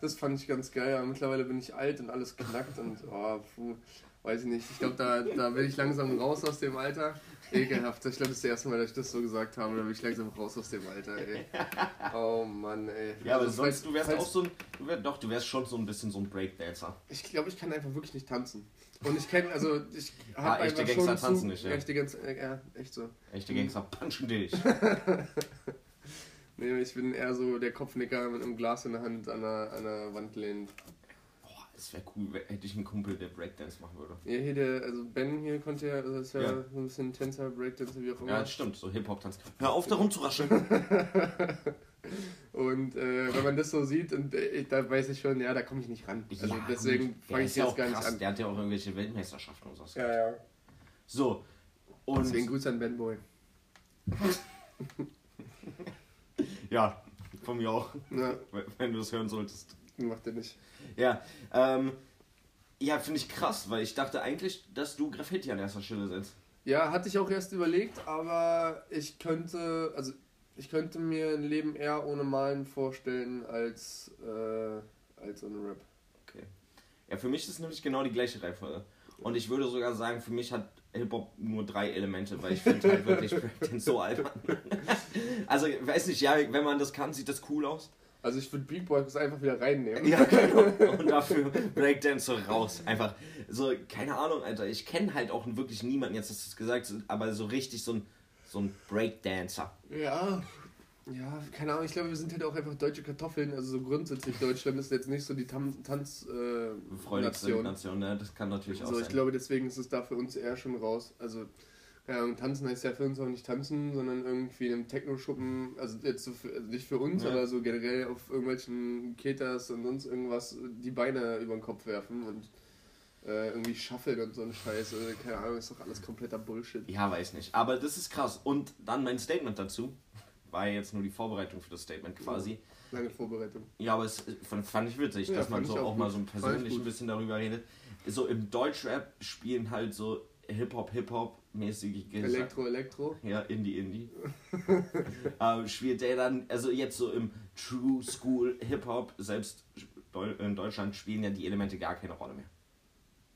das fand ich ganz geil, aber mittlerweile bin ich alt und alles knackt und oh, puh, weiß ich nicht. Ich glaube, da, da bin ich langsam raus aus dem Alter. Ekelhaft. Ich glaube, das ist das erste Mal, dass ich das so gesagt habe. Da bin ich langsam raus aus dem Alter, ey. Oh Mann, ey. Ja, aber Also, sonst, du wärst auch so ein, du wär, doch, du wärst schon so ein bisschen so ein Breakdancer. Ich glaube, ich kann einfach wirklich nicht tanzen. Und ich kenne, also ich habe echte einfach Gangster schon zu, tanzen nicht, ja. Echte Gangster, äh, ja, echt so. Echte Gangster punchen dich. Nee, ich bin eher so der Kopfnicker mit einem Glas in der Hand an der, an der Wand lehnt. Das wäre cool, hätte ich einen Kumpel, der Breakdance machen würde. Ja, hier der, also Ben hier konnte ja, also ist ja, Ja. so ein bisschen Tänzer, Breakdancer, wie auch immer. Ja, stimmt, so Hip-Hop-Tanz. Hör auf, da rumzurascheln. Und äh, wenn man das so sieht, und äh, da weiß ich schon, ja, da komme ich nicht ran. Also Ja, deswegen fange ich ja jetzt auch gar krass, nicht an. Der hat ja auch irgendwelche Weltmeisterschaften und so. Ja, ja. So, und Deswegen Grüße an Ben Boy. ja, von mir auch, Ja, wenn du das hören solltest. Macht er nicht. Ja, ähm, ja, finde ich krass, weil ich dachte eigentlich, dass du Graffiti an erster Stelle setzt. Ja, hatte ich auch erst überlegt, aber ich könnte, also ich könnte mir ein Leben eher ohne Malen vorstellen als, äh, als ohne Rap. Ja, für mich ist es nämlich genau die gleiche Reihenfolge. Und ich würde sogar sagen, für mich hat Hip-Hop nur drei Elemente, weil ich finde halt wirklich Breakdance so albern. also, weiß nicht, ja, wenn man das kann, sieht das cool aus. Also ich würde Beatbox einfach wieder reinnehmen. Ja, genau. Und dafür Breakdance so raus. Einfach so, keine Ahnung, Alter. Ich kenne halt auch wirklich niemanden, jetzt hast du es gesagt, aber so richtig so ein, so ein Breakdancer. Ja, ja, keine Ahnung, ich glaube, wir sind halt auch einfach deutsche Kartoffeln. Also so grundsätzlich, Deutschland ist jetzt nicht so die Tan Tanz äh, Nation. Ne? Das kann natürlich auch Also ich sein. glaube, deswegen ist es da für uns eher schon raus. Also, keine Ahnung, tanzen heißt ja für uns auch nicht tanzen, sondern irgendwie in einem Techno-Schuppen, also jetzt so für, also nicht für uns, Ja. aber so generell auf irgendwelchen Ketas und sonst irgendwas die Beine über den Kopf werfen und äh, irgendwie schaffeln und so ein Scheiß. Also, keine Ahnung, ist doch alles kompletter Bullshit. Ja, weiß nicht. Aber das ist krass. Und dann mein Statement dazu. War jetzt nur die Vorbereitung für das Statement quasi. Lange Vorbereitung. Ja, aber es fand, ich witzig, Ja, dass man so auch, auch mal so persönlich ein bisschen darüber redet. So im Deutschrap spielen halt so Hip-Hop, Hip-Hop-mäßige Gesang- Elektro, Elektro. Ja, Indie, Indie. ähm, spielt der dann, also jetzt so im True School Hip-Hop, selbst in Deutschland spielen ja die Elemente gar keine Rolle mehr.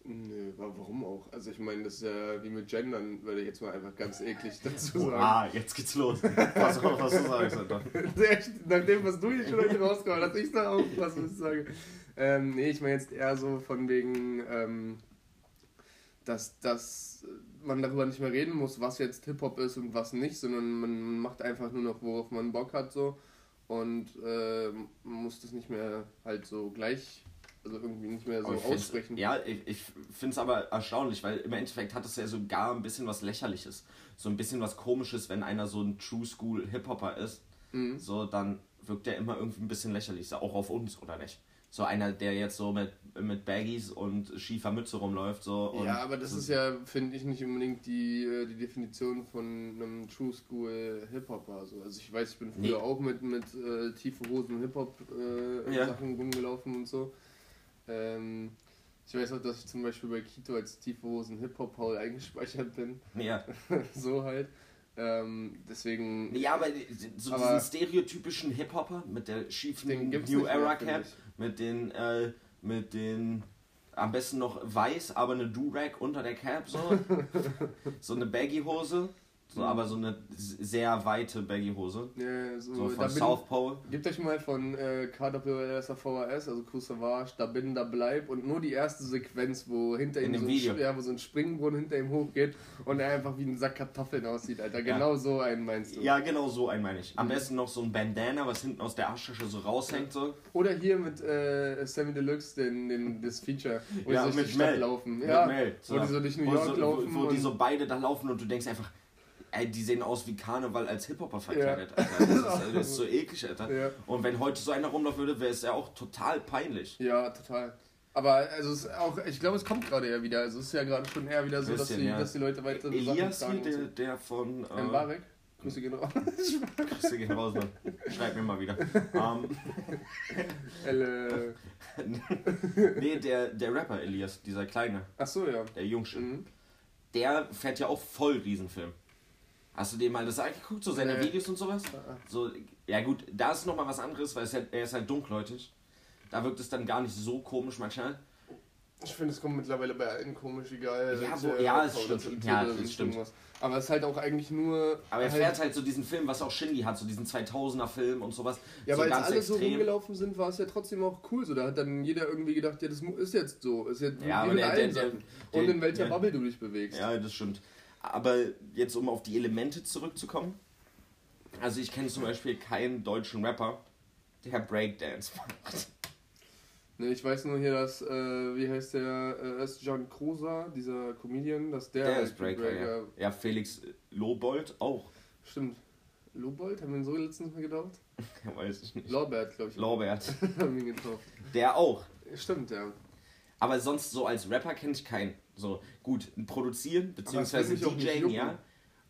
Nö, wa- warum auch? Also ich meine, das ist ja wie mit Gendern, würde ich jetzt mal einfach ganz eklig dazu sagen. Ah, jetzt geht's los. Pass auf, was du sagst, Alter. Nach dem, was du hier schon heute rausgehauen hast, ich da aufpassen, was ich sage. Ähm, nee, ich meine jetzt eher so von wegen, ähm, dass, dass man darüber nicht mehr reden muss, was jetzt Hip-Hop ist und was nicht, sondern man macht einfach nur noch, worauf man Bock hat so und äh, muss das nicht mehr halt so gleich, also irgendwie nicht mehr so aussprechen. Ja, ich, ich finde es aber erstaunlich, weil im Endeffekt hat es ja sogar ein bisschen was Lächerliches. So ein bisschen was Komisches, wenn einer so ein True School Hip-Hopper ist. Mhm. So, dann wirkt der immer irgendwie ein bisschen lächerlich. Auch auf uns, oder nicht? so einer, der jetzt so mit, mit Baggies und schiefer Mütze rumläuft. So, ja, aber das ist ja, finde ich, nicht unbedingt die, äh, die Definition von einem True School Hip-Hopper. Also. also ich weiß, ich bin früher Nee. auch mit, mit äh, tiefe Hosen Hip-Hop-Sachen äh, Ja. Sachen rumgelaufen und so. Ähm, ich weiß auch, dass ich zum Beispiel bei Kito als tiefe Hosen Hip-Hop-Paul eingespeichert bin. Ja. so halt. Ähm, deswegen. ja, aber so Aber- diesen stereotypischen Hip-Hopper mit der schiefen New Era Cap, mit den, äh, mit den, am besten noch weiß, aber eine Do-Rag unter der Cap, so. so eine Baggy-Hose, so, Mhm. aber so eine sehr weite Baggy-Hose. Ja, so, So von South Pole. Gebt euch mal von äh, KWLSAVHS, also Cruz Savage, da bin, da bleib und nur die erste Sequenz, wo hinter In ihm so ein, Video. Ja, wo so ein Springbrunnen hinter ihm hochgeht und er einfach wie ein Sack Kartoffeln aussieht, Alter. Genau so einen meinst du. Ja, genau so ein meine ich. Am Mhm. besten noch so ein Bandana, was hinten aus der Arschtasche so raushängt. So. Oder hier mit äh, Sammy Deluxe, den, den, das Feature, wo Ja, sie durch mit die Stadt Mel. laufen. Mit Ja, Mel. wo die so durch New Wo York so, laufen. Wo, wo die so beide da laufen und du denkst einfach, ey, die sehen aus wie Karneval als Hip-Hopper verkleidet, Alter. Das ist, das ist so eklig, Alter. Ja. Und wenn heute so einer rumlaufen würde, wäre es ja auch total peinlich. Ja, total. Aber also es auch, ich glaube, es kommt gerade ja wieder. Also es ist ja gerade schon eher wieder so, dass, Bisschen, die, ja. dass die Leute weiter Elias Sachen hier, der, der von... so. Ähm, Barek, Grüße gehen raus. Grüße gehen raus, Mann. Schreib mir mal wieder. Ähm, Elle. nee, der, der Rapper Elias, dieser kleine, Ach so, ja. der Jungsche, Mhm. der fährt ja auch voll Riesenfilm. Hast du dir mal das angeguckt, so seine Nee. Videos und sowas? Ah, ah. So, ja gut, da ist nochmal was anderes, weil halt, er ist halt dunkelhäutig. Da wirkt es dann gar nicht so komisch manchmal. Ich finde, es kommt mittlerweile bei allen komisch, egal. Ja, wo- ja, es stimmt. Ja, das stimmt. irgendwas. Aber es ist halt auch eigentlich nur. Aber er halt, fährt halt so diesen Film, was auch Shindy hat, so diesen 2000er Film und sowas. Ja, so weil als alle so rumgelaufen sind, war es ja trotzdem auch cool. So, da hat dann jeder irgendwie gedacht, ja, das ist jetzt so. Ist jetzt Ja, aber der- der- der- Und in welcher. Bubble du dich bewegst. Ja, das stimmt. Aber jetzt, um auf die Elemente zurückzukommen. Also ich kenne zum Beispiel keinen deutschen Rapper, der Breakdance macht. Ne, ich weiß nur hier, dass, äh, wie heißt der, äh, ist John Cruiser, dieser Comedian, dass der, Der halt ist Breaker, Breaker- ja. Ja, Felix Lobold auch. Stimmt. Lobold, haben wir ihn so letztens mal getauft? Ja, weiß ich nicht. Lorbert, glaube ich. Lorbert. haben wir ihn getauft. Der auch. Stimmt, ja. Aber sonst so als Rapper kenne ich keinen. So, gut, produzieren, beziehungsweise DJing, ja.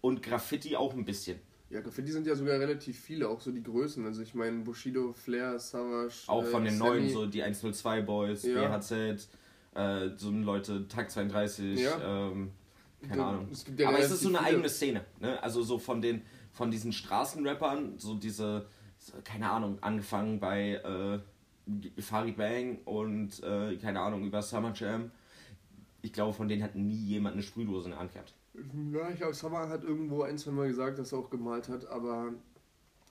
Und Graffiti auch ein bisschen. Ja, Graffiti sind ja sogar relativ viele, auch so die Größen. Also ich meine Bushido, Flair, Savage. Auch äh, von den Sammy. neuen, so die 102 Boys, Ja. BHZ, äh, so Leute, Tag 32, Ja. ähm, keine Da- Ahnung. es ja Aber es ist so eine viele. eigene Szene, ne? Also so von den, von diesen Straßenrappern, so diese, so, keine Ahnung, angefangen bei äh, Farid Bang und äh, keine Ahnung, über Summer Jam. Ich glaube, von denen hat nie jemand eine Sprühdose in der Hand gehabt. Ja, ich glaube, Summer hat irgendwo ein, zwei Mal gesagt, dass er auch gemalt hat, aber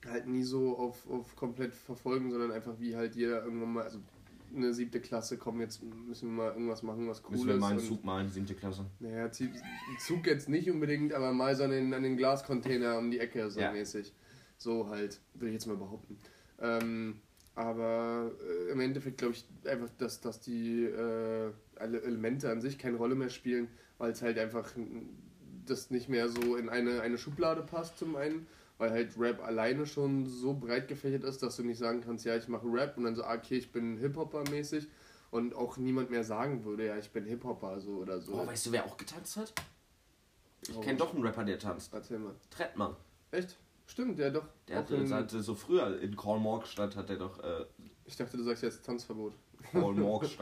halt nie so auf, auf komplett verfolgen, sondern einfach wie halt jeder irgendwann mal, also eine siebte Klasse, komm, jetzt müssen wir mal irgendwas machen, was cool Müssen wir ist. mal einen Zug malen, siebte Klasse. Naja, Zug jetzt nicht unbedingt, aber mal so an den, an den Glascontainer um die Ecke, so Ja. mäßig. So halt, würde ich jetzt mal behaupten. Ähm, aber äh, im Endeffekt glaube ich einfach, dass, dass die äh, alle Elemente an sich keine Rolle mehr spielen, weil es halt einfach das nicht mehr so in eine, eine Schublade passt zum einen, weil halt Rap alleine schon so breit gefächert ist, dass du nicht sagen kannst, ja, ich mache Rap und dann so, ah, okay, ich bin Hip-Hopper mäßig und auch niemand mehr sagen würde, ja, ich bin Hip-Hopper so oder so. Oh, weißt du, wer auch getanzt hat? Ich Oh. kenne doch einen Rapper, der tanzt. Erzähl mal. Trettmann. Echt? Stimmt, der doch. Der hatte, hatte so früher in Karl-Marx-Stadt hat er doch äh, ich dachte, du sagst jetzt Tanzverbot. Marx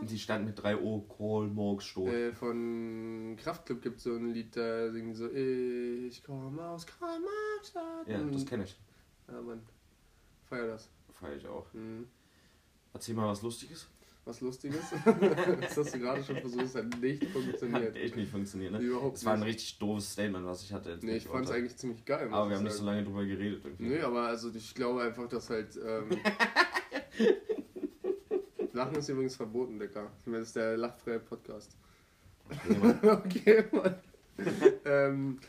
Und die stand mit 3 O, Karl-Marx-Stadt. äh, Von Kraftklub gibt es so ein Lied, da singen die so, ich komme aus Karl Marx. Ja, das kenne ich. Ja, Mann. Feier das. Feier ich auch. Mhm. Erzähl mal was Lustiges. Was Lustiges. das hast du gerade schon versucht, es hat nicht funktioniert. Hat echt nicht funktioniert, ne? Überhaupt Es war ein richtig doofes Statement, was ich hatte. Nee, ich fand es eigentlich ziemlich geil. Aber wir haben nicht so lange drüber geredet irgendwie. Nee, aber also ich glaube einfach, dass halt. Ähm, Lachen ist übrigens verboten, Dicker. Das ist der lachfreie Podcast. Nee, Mann. okay, Mann. ähm,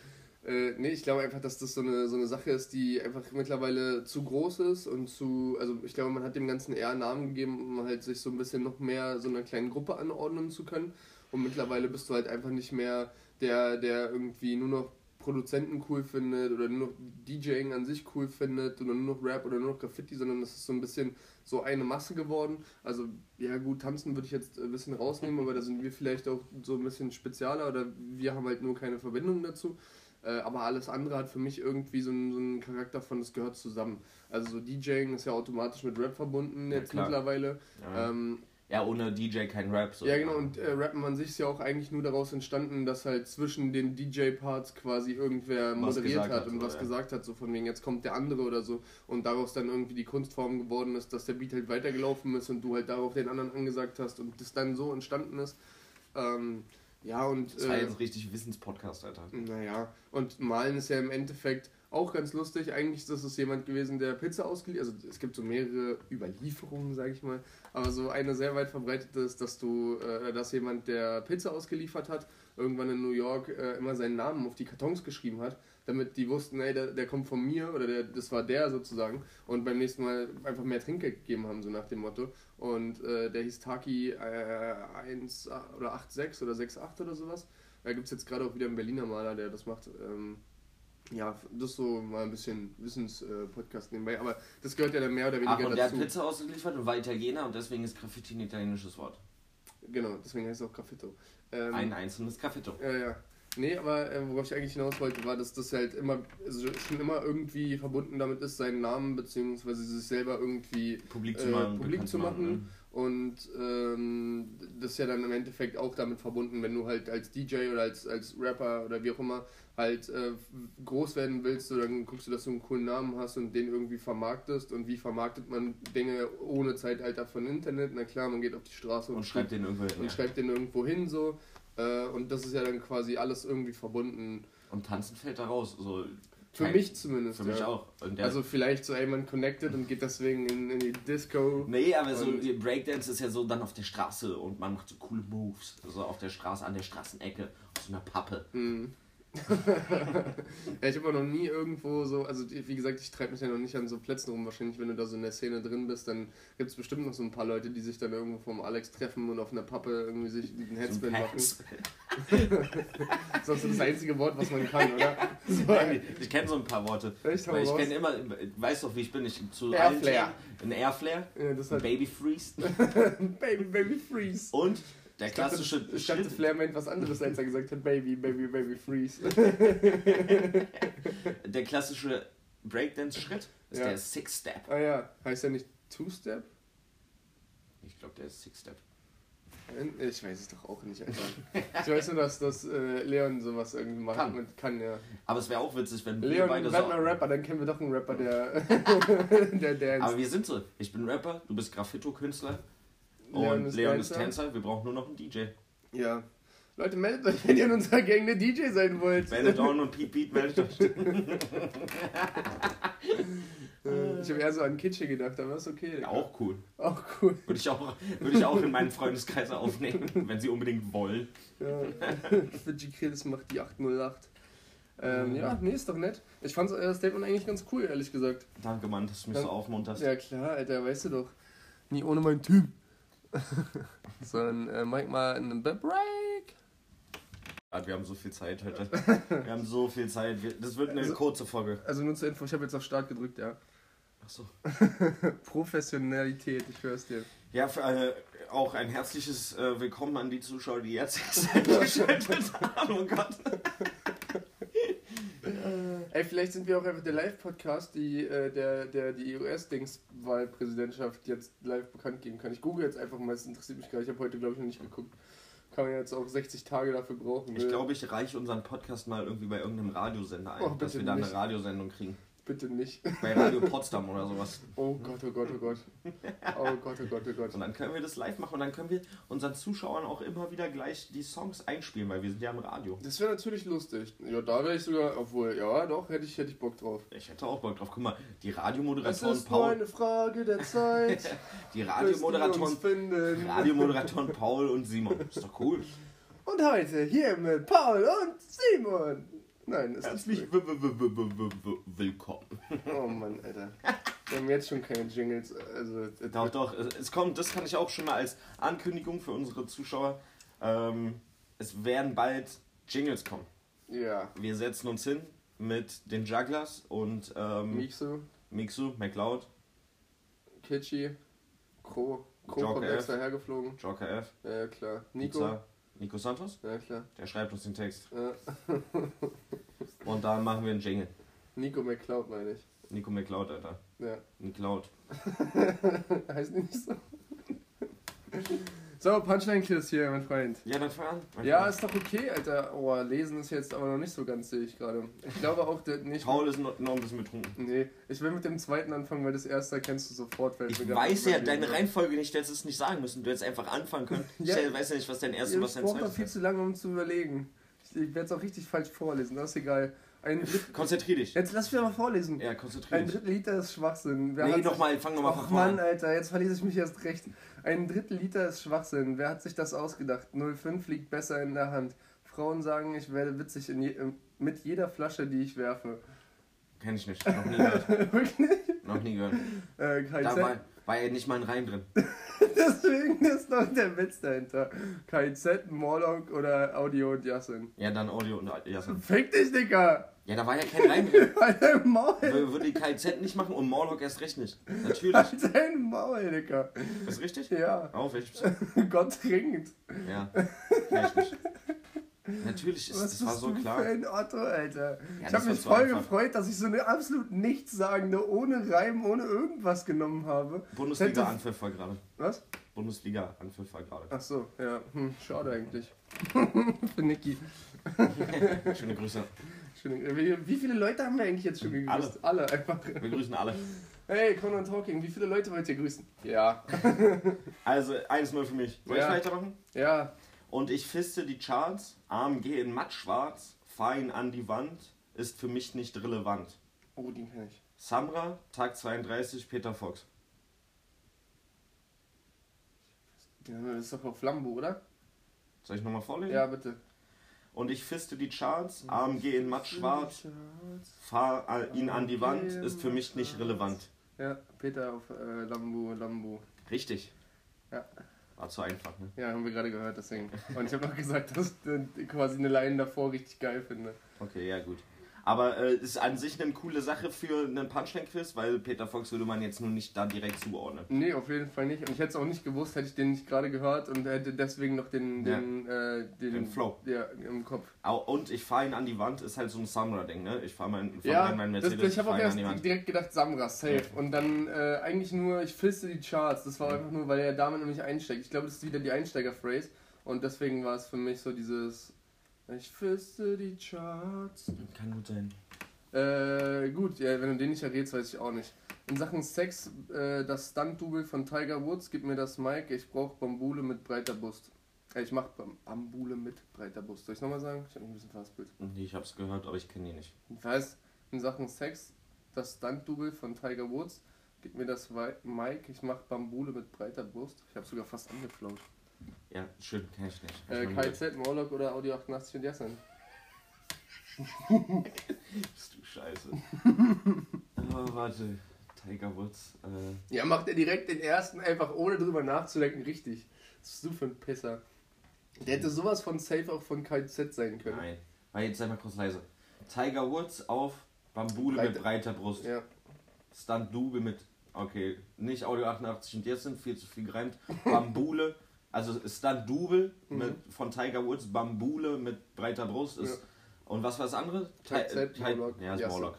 äh, nee, ich glaube einfach, dass das so eine, so eine Sache ist, die einfach mittlerweile zu groß ist und zu. Also, ich glaube, man hat dem Ganzen eher einen Namen gegeben, um halt sich so ein bisschen noch mehr so einer kleinen Gruppe anordnen zu können. Und mittlerweile bist du halt einfach nicht mehr der, der irgendwie nur noch Produzenten cool findet oder nur noch DJing an sich cool findet oder nur noch Rap oder nur noch Graffiti, sondern das ist so ein bisschen so eine Masse geworden. Also ja gut, tanzen würde ich jetzt ein bisschen rausnehmen, aber da sind wir vielleicht auch so ein bisschen spezieller oder wir haben halt nur keine Verbindung dazu. Äh, aber alles andere hat für mich irgendwie so einen, so einen Charakter von, das gehört zusammen. Also so DJing ist ja automatisch mit Rap verbunden jetzt klar. mittlerweile. Ja. Ähm, Ja, ohne DJ kein Rap. So. ja, genau, und äh, Rappen an sich ist ja auch eigentlich nur daraus entstanden, dass halt zwischen den DJ-Parts quasi irgendwer Was moderiert hat hat, und was ja. gesagt hat, so von wegen, jetzt kommt der andere oder so. Und daraus dann irgendwie die Kunstform geworden ist, dass der Beat halt weitergelaufen ist und du halt darauf den anderen angesagt hast und das dann so entstanden ist. Ähm, ja, und. Das war äh, jetzt richtig Wissenspodcast, Alter. naja, und Malen ist ja im Endeffekt auch ganz lustig. Eigentlich ist es jemand gewesen, der Pizza ausgeliefert Also es gibt so mehrere Überlieferungen, sage ich mal. Aber so eine sehr weit verbreitete ist, dass du, äh, dass jemand, der Pizza ausgeliefert hat, irgendwann in New York äh, immer seinen Namen auf die Kartons geschrieben hat, damit die wussten, ey, der, der kommt von mir oder der, das war der sozusagen. Und beim nächsten Mal einfach mehr Trinkgeld gegeben haben, so nach dem Motto. Und äh, der hieß Taki äh, 1 oder 86 oder 68 oder sowas. Da gibt es jetzt gerade auch wieder einen Berliner Maler, der das macht. Ähm, ja, das ist so mal ein bisschen Wissenspodcast nebenbei, aber das gehört ja dann mehr oder Ach, weniger und der hat dazu. Pizza ausgeliefert und war Italiener und deswegen ist Graffiti ein italienisches Wort. Genau, deswegen heißt es auch Graffito. Ähm, Ein einzelnes Graffito. Ja, ja. Nee, aber äh, worauf ich eigentlich hinaus wollte, war, dass das halt immer, also schon immer irgendwie verbunden damit ist, seinen Namen bzw. sich selber irgendwie Publik zu äh, machen. publik bekannt zu machen. ne? Und ähm, das ist ja dann im Endeffekt auch damit verbunden, wenn du halt als DJ oder als, als Rapper oder wie auch immer halt äh, groß werden willst, dann guckst du, dass du einen coolen Namen hast und den irgendwie vermarktest. Und wie vermarktet man Dinge ohne Zeitalter von Internet? Na klar, man geht auf die Straße und, Und schreibt den irgendwo hin. und ja. schreibt den irgendwo hin so. Äh, und das ist ja dann quasi alles irgendwie verbunden. Und tanzen fällt da raus. So, Für kein- mich zumindest. Für mich ja. auch. Also vielleicht so, ey, man connected und geht deswegen in, in die Disco. nee, aber so Breakdance ist ja so dann auf der Straße und man macht so coole Moves. So auf der Straße, an der Straßenecke, auf so einer Pappe. Hm. Ja, ich habe noch nie irgendwo so, also wie gesagt, ich treibe mich ja noch nicht an so Plätzen rum. Wahrscheinlich, wenn du da so in der Szene drin bist, dann gibt es bestimmt noch so ein paar Leute, die sich dann irgendwo vom Alex treffen und auf einer Pappe irgendwie sich einen So ein Headspin machen. Pants. Das ist so das einzige Wort, was man kann, oder? So, ich kenne so ein paar Worte. Ich raus. kenne immer, weißt doch, wie ich bin. Ich zu Airflare. Ein Airflare, ja, ein Baby Freeze Baby, Baby Freeze. und der Ich dachte, klassische ich dachte. Flair meint was anderes, als er gesagt hat, Baby, Baby, Baby, Freeze. Der klassische Breakdance-Schritt ist Ja. der Six-Step. ah ja, heißt er nicht Two-Step? Ich glaube, der ist Six-Step. Ich weiß es doch auch nicht, Alter. Ich weiß nur, dass, dass äh, Leon sowas irgendwie macht. Kann. Kann ja. Aber es wäre auch witzig, wenn wir Leon, beide werd so. mal Rapper, dann kennen wir doch einen Rapper, der, der dance. Aber wir sind so. Ich bin Rapper, du bist Graffito-Künstler Leon und Leon ist. Tänzer. Wir brauchen nur noch einen DJ. Ja. Leute, meldet euch, wenn ihr in unserer Gang der DJ sein wollt. Benetton und Pete Pete meldet euch. Äh, Ich habe eher so an Kitsche gedacht, aber ist okay. Digga. Auch cool. Auch cool. Würde ich auch, würde ich auch in meinen Freundeskreis aufnehmen, wenn sie unbedingt wollen. Ja. Fidji Kills macht die 808. Ähm, ja, nee, ist doch nett. Ich fand euer Statement eigentlich ganz cool, ehrlich gesagt. Danke, Mann, dass du mich so aufmunterst. Ja klar, Alter, weißt du doch. Nie ohne mein Team. Sondern äh, Mike mal einen Break. Wir haben so viel Zeit heute. Wir haben so viel Zeit. Das wird eine Also- kurze Folge. Also nur zur Info, ich habe jetzt auf Start gedrückt, ja. Achso. Professionalität, ich schwör's dir. Ja, für, äh, auch ein herzliches äh, Willkommen an die Zuschauer, die jetzt erst eingeschaltet haben. Oh Gott. Ey, vielleicht sind wir auch einfach der Live-Podcast, die, äh, der, der die US-Dingswahlpräsidentschaft jetzt live bekannt geben kann. Ich google jetzt einfach mal, es interessiert mich gar nicht. Ich habe heute, glaube ich, noch nicht geguckt. Kann man jetzt auch 60 Tage dafür brauchen. Ich ne? glaube, ich reiche unseren Podcast mal irgendwie bei irgendeinem Radiosender ein, Oh, dass wir da eine. Radiosendung kriegen. Bitte nicht. Bei Radio Potsdam oder sowas. Oh Gott, oh Gott, oh Gott. Oh Gott, oh Gott, oh Gott. Und dann können wir das live machen und dann können wir unseren Zuschauern auch immer wieder gleich die Songs einspielen, weil wir sind ja im Radio. Das wäre natürlich lustig. Ja, da wäre ich sogar, obwohl, ja, doch, hätte ich, hätte ich Bock drauf. Ich hätte auch Bock drauf. Guck mal, die Radiomoderatoren ist Paul, eine Frage der Zeit. die Radiomoderatoren. Radiomoderatoren Paul und Simon. Ist doch cool. Und heute hier mit Paul und Simon. Nein, ist Herzlich nicht. willkommen. Oh Mann, Alter. Wir haben jetzt schon keine Jingles. Also, das Doch, doch, es- es kommt, das kann ich auch schon mal als Ankündigung für unsere Zuschauer. Ähm, es werden bald Jingles kommen. Ja. Wir setzen uns hin mit den Jugglers und ähm, Mixu, Mixu, McLeod, Kitschy, Kro. Kro kommt extra hergeflogen. Joker F, Ja, ja, klar. Nico. Pizza, Nico Santos. Ja, klar. Der schreibt uns den Text. Ja. Und dann machen wir einen Jingle. Nico McCloud meine ich. Nico McLeod, Alter. Ja. McLeod. heißt nicht so. So, Punchline-Quiz hier, mein Freund. Ja, dann fang an. mein Ja, Freund. ist doch okay, Alter. Oh, lesen ist jetzt aber noch nicht so ganz, sehe ich gerade. Ich glaube auch der, nicht. Paul ist noch, noch ein bisschen betrunken. Nee, ich will mit dem zweiten anfangen, weil das erste kennst du sofort. fällt Ich weiß ja deine Reihenfolge nicht, du hättest es nicht sagen müssen. Du hättest einfach anfangen können. Ja. Ich weiß ja nicht, was dein erstes und was dein braucht doch zweites viel ist. zu lange, um zu überlegen. Ich, ich werde es auch richtig falsch vorlesen, das ist egal. Ein Drittel. Konzentrier dich. Jetzt lass mich mal vorlesen. Ja, konzentrier Ein dich. Drittel Liter ist Schwachsinn. Wer Nee, nochmal, fang nochmal von vorne Mann, an. Alter, jetzt verlese ich mich erst recht. Ein Drittel Liter ist Schwachsinn. Wer hat sich das ausgedacht? 05 liegt besser in der Hand. Frauen sagen, ich werde witzig in je äh, mit jeder Flasche, die ich werfe. Kenn ich nicht. Noch nie gehört. Wirklich? Noch nie gehört. Äh, Da war, war ja nicht mal ein Reim drin. Deswegen ist noch der Witz dahinter. KZ, Morlock oder Audio und Yassin. Ja, dann Audio und Jassen. Fick dich, Digga! Ja, da war ja kein Reim drin. Halt dein Maul! Wür- Würde die KZ nicht machen und Morlock erst recht nicht. Natürlich. Halt dein Maul, Digga! Ist richtig? Ja, Auf, welches? Gott trinkt. Ja. Ich nicht. Natürlich, ist, Was das war so du für klar. ein Otto, Alter? Ja, ich habe mich voll einfach. gefreut, dass ich so eine absolut nichtssagende, ohne Reim, ohne irgendwas genommen habe. Bundesliga Hätte- Anpfiff war gerade. Was? Bundesliga Anpfiff war gerade. Ach so, ja. Hm, schade eigentlich. Für Niki. Schöne Grüße. Schöne- Wie, viele Leute haben wir eigentlich jetzt schon gegrüßt? Alle. einfach. Wir grüßen alle. Hey, Conan Talking, wie viele Leute wollt ihr grüßen? Ja. Also 1-0 für mich. Ich Ja. weitermachen? Ja. Und ich fiste die Charts. AMG in mattschwarz. Ihn an die Wand. Ist für mich nicht relevant. Oh, den kenn ich. Samra, Tag 32, Peter Fox. Das ist doch auf Lambo, oder? Soll ich nochmal vorlesen? Ja, bitte. Und ich fiste die Charts. AMG in mattschwarz. Fahr äh, ihn an die Wand. Ist für mich nicht relevant. Ja, Peter auf äh, Lambo, Lambo. Richtig. Ja. War zu einfach, ne? Ja, haben wir gerade gehört, deswegen. Und ich habe noch gesagt, dass ich quasi eine Line davor richtig geil finde. Okay, ja gut. Aber äh, ist an sich eine coole Sache für einen Punchline-Quiz, weil Peter Fox würde man jetzt nur nicht da direkt zuordnen. Nee, auf jeden Fall nicht. Und ich hätte es auch nicht gewusst, hätte ich den nicht gerade gehört und hätte deswegen noch den, Ja. den, äh, den, Den Flow. Ja, im Kopf. Und ich fahre ihn an die Wand, ist halt so ein Samra-Ding, ne? Ich fahre mein, fahr Ja, rein meinen das, Mercedes, ich habe auch erst direkt gedacht, Samra, safe. Und dann äh, eigentlich nur, ich fiste die Charts. Das war einfach nur, weil er damit nämlich einsteigt. Ich glaube, das ist wieder die Einsteiger-Phrase. Und deswegen war es für mich so dieses, ich fiste die Charts. Kann gut sein. Äh, gut, ja, wenn du den nicht errätst, weiß ich auch nicht. In Sachen Sex, äh, das Stunt-Double von Tiger Woods, gib mir das Mike, ich brauche Bambule mit breiter Brust. Äh, ich mach Bam- Bambule mit breiter Brust. Soll ich nochmal sagen? Ich hab mich ein bisschen verhaspelt. Nee, ich hab's gehört, aber ich kenne ihn nicht. Ich weiß, in Sachen Sex, das Stunt-Double von Tiger Woods, gib mir das Mike, ich mach Bambule mit breiter Brust. Ich habe sogar fast angeflaut. Ja, schön, kenne ich nicht. Äh. KZ, Morlock oder Audio 88 und Jassen. Bist du scheiße. oh, warte. Tiger Woods. Äh, Ja, macht er direkt den ersten einfach ohne drüber nachzudenken richtig. Was bist du für ein Pisser? Der hätte sowas von safe auch von KZ sein können. nein. Weil jetzt sei mal kurz leise. Tiger Woods auf Bambule Breite- mit breiter Brust. Ja. Stunt Double mit. Okay, nicht Audio 88 und jetzt sind viel zu viel gereimt. Bambule. Also Stunt Double Mhm. von Tiger Woods, Bambule mit breiter Brust ist. Ja. Und was war das andere? Morlock, Ja. Morlock.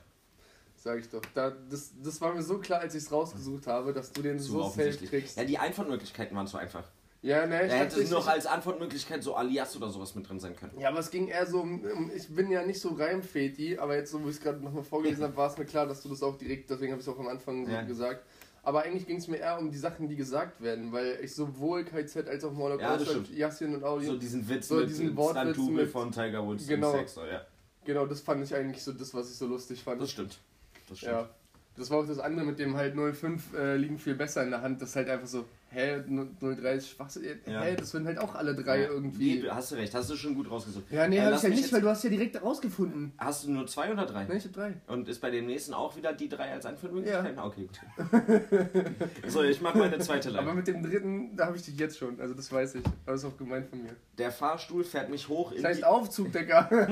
Sag ich doch. Da, das, das war mir so klar, als ich es rausgesucht habe, dass du den Zu so safe kriegst. Ja, die Antwortmöglichkeiten waren zu einfach. Ja, ne, ich hätte noch als Antwortmöglichkeit so Alias oder sowas mit drin sein können. Ja, aber es ging eher so um, ich bin ja nicht so Reimfeti, aber jetzt, so wie ich es gerade nochmal vorgelesen habe, war es mir klar, dass du das auch direkt, deswegen habe ich es auch am Anfang so Ja. gesagt. Aber eigentlich ging es mir eher um die Sachen, die gesagt werden, weil ich sowohl KZ als auch Morlock, Ja. Yassin und Audi, So diesen Witz So mit diesen Wortwitz mit- von Tiger Woods Genau. im Sexter, ja. genau, das fand ich eigentlich so das, was ich so lustig fand. Das stimmt. Das stimmt. Ja. Das war auch das andere mit dem halt 05 äh, liegen viel besser in der Hand. Das ist halt einfach so, hä, 03 ist Schwachsinn. Ja. Hä, das sind halt auch alle drei Ja, irgendwie. Nee, hast du recht, hast du schon gut rausgesucht. Ja, nee, Äh, hab ich ja mich nicht, weil du hast ja direkt rausgefunden. Hast du nur zwei oder drei? Ne, ich hab drei. Und ist bei dem nächsten auch wieder die drei als Antwortmöglichkeiten? Ah, Okay, gut. so, ich mache meine zweite Aber Line. mit dem dritten, da habe ich dich jetzt schon. Also das weiß ich. Aber ist auch gemeint von mir. Der Fahrstuhl fährt mich hoch in Das heißt die... Aufzug, Digga.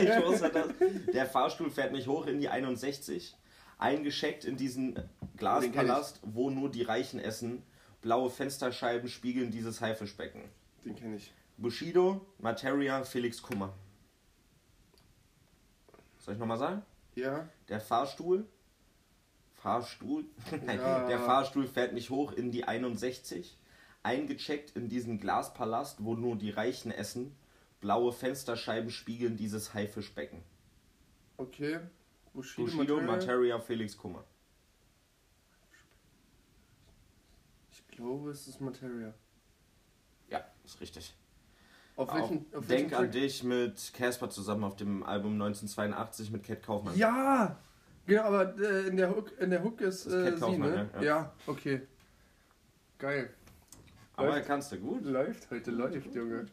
ich wusste das. Der Fahrstuhl fährt mich hoch in die 61. Eingescheckt in diesen Glaspalast, wo nur die Reichen essen. Blaue Fensterscheiben spiegeln dieses Haifischbecken. Den kenne ich. Bushido, Materia, Felix Kummer. Soll ich nochmal sagen? Ja. Der Fahrstuhl. Fahrstuhl? Nein, Ja. der Fahrstuhl fährt mich hoch in die 61. Eingecheckt in diesen Glaspalast, wo nur die Reichen essen. Blaue Fensterscheiben spiegeln dieses Haifischbecken. Okay. Bushido, Bushido, Materia. Materia, Felix Kummer. Ich glaube, es ist Materia. Ja, ist richtig. Auf welchen, auf Denk welchen an dich mit Casper zusammen auf dem Album 1982 mit Cat Kaufmann. Ja! Genau, aber äh, in, der Hook, in der Hook ist äh, Cat Kaufmann, ne? ja, Ja, ja. okay. Geil. Aber Läuft. kannst du gut. Läuft heute, läuft, Junge.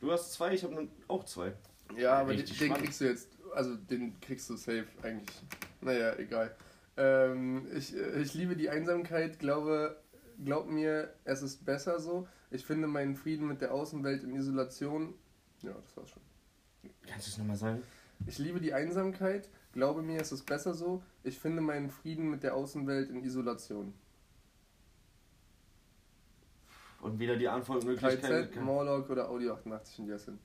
Du hast zwei, ich habe auch zwei. Ja, aber den, den kriegst du jetzt, also den kriegst du safe eigentlich. Naja, egal. Ähm, ich, äh, ich liebe die Einsamkeit, glaube, glaub mir, es ist besser so. Ich finde meinen Frieden mit der Außenwelt in Isolation. Ja, das war's schon. Kannst du es nochmal sagen? Ich liebe die Einsamkeit, glaube mir, es ist besser so. Ich finde meinen Frieden mit der Außenwelt in Isolation. Und wieder die Antwortmöglichkeit. KZ, Morlock oder Audio 88 in Jessin.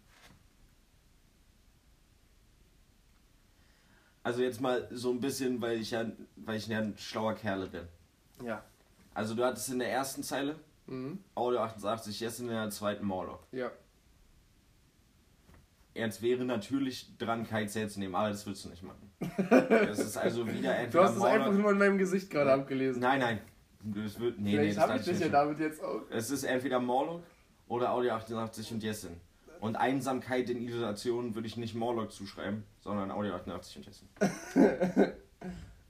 Also jetzt mal so ein bisschen, weil ich ja, weil ich ja ein schlauer Kerle bin. Ja. Also du hattest in der ersten Zeile Mhm. Audio 88, jetzt in der zweiten Morlock. Ja. Jetzt wäre natürlich dran, KZ zu nehmen, aber das willst du nicht machen. Das ist also wieder Du entweder hast es einfach nur in meinem Gesicht gerade abgelesen. Nein, nein. Das wird, nee, nee, Vielleicht das habe ich dich ja damit jetzt auch. Es ist entweder Morlock oder Audio 88 und Jessin. Und Einsamkeit in Isolation würde ich nicht Morlock zuschreiben, sondern Audio 88 und Jessin.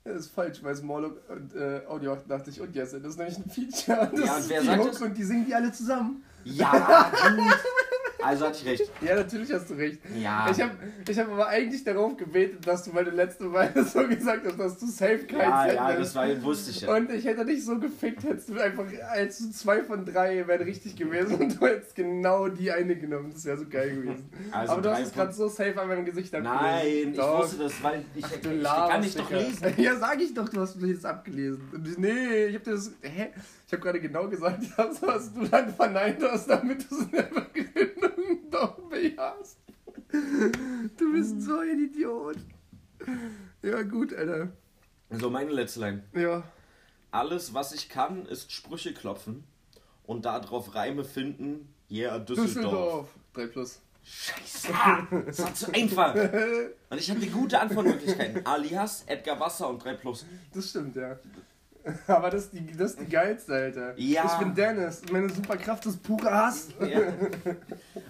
Das ist falsch, weil es Morlock und äh, Audio 88 und Yes. Das ist nämlich ein Feature. Das Ja, und ist wer die sagt Hook es? Und die singen die alle zusammen. Ja, gut. Also hatte ich recht. Ja, natürlich hast du recht. Ja. Ich habe ich hab aber eigentlich darauf gebetet, dass du, weil du letzte Mal so gesagt hast, dass du safe keins ja, hättest. ja, das war, wusste ich ja. Und ich hätte dich so gefickt, hättest du einfach, als du zwei von drei wären richtig gewesen und du hättest genau die eine genommen. Das wäre so geil gewesen. Also aber du hast es gerade so safe an meinem Gesicht Nein, abgelesen. ich Doch. wusste das, weil ich, ich, Du ich laberst, kann nicht doch lesen. Ja, sag ich doch, du hast mir das abgelesen. Ich, nee, ich hab dir das. Hä? Ich hab gerade genau gesagt, das hast du dann verneint hast, damit du es in der Begründung doch bejahst. Du bist so ein Idiot. Ja, gut, Alter. So, meine letzte Line. Ja. Alles, was ich kann, ist Sprüche klopfen und darauf Reime finden. Yeah, Düsseldorf. Düsseldorf. 3 plus. Scheiße, das war zu einfach. Und ich hatte gute Antwortmöglichkeiten. Alias, Edgar Wasser und 3 Plus. Das stimmt, ja. Aber das ist die, das ist die geilste, Alter. Ja. Ich bin Dennis. Meine Superkraft ist purer Hass. Ja.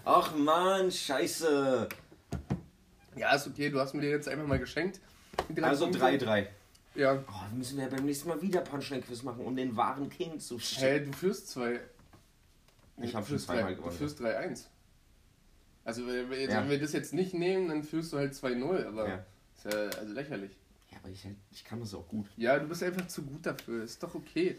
Ach man, scheiße. Ja, ist okay. Du hast mir den jetzt einfach mal geschenkt. Also Punkte. 3-3. Ja. Oh, dann müssen wir beim nächsten Mal wieder Punchline-Quiz machen, um den wahren King zu Hey, stellen. du führst zwei. Ich Du hab schon zweimal gewonnen. Du führst 3-1. Also, wenn wir, Ja. wir das jetzt nicht nehmen, dann führst du halt 2-0. Aber Ja. ist ja also lächerlich. Aber ich, ich kann das auch gut. Ja, du bist einfach zu gut dafür. Ist doch okay.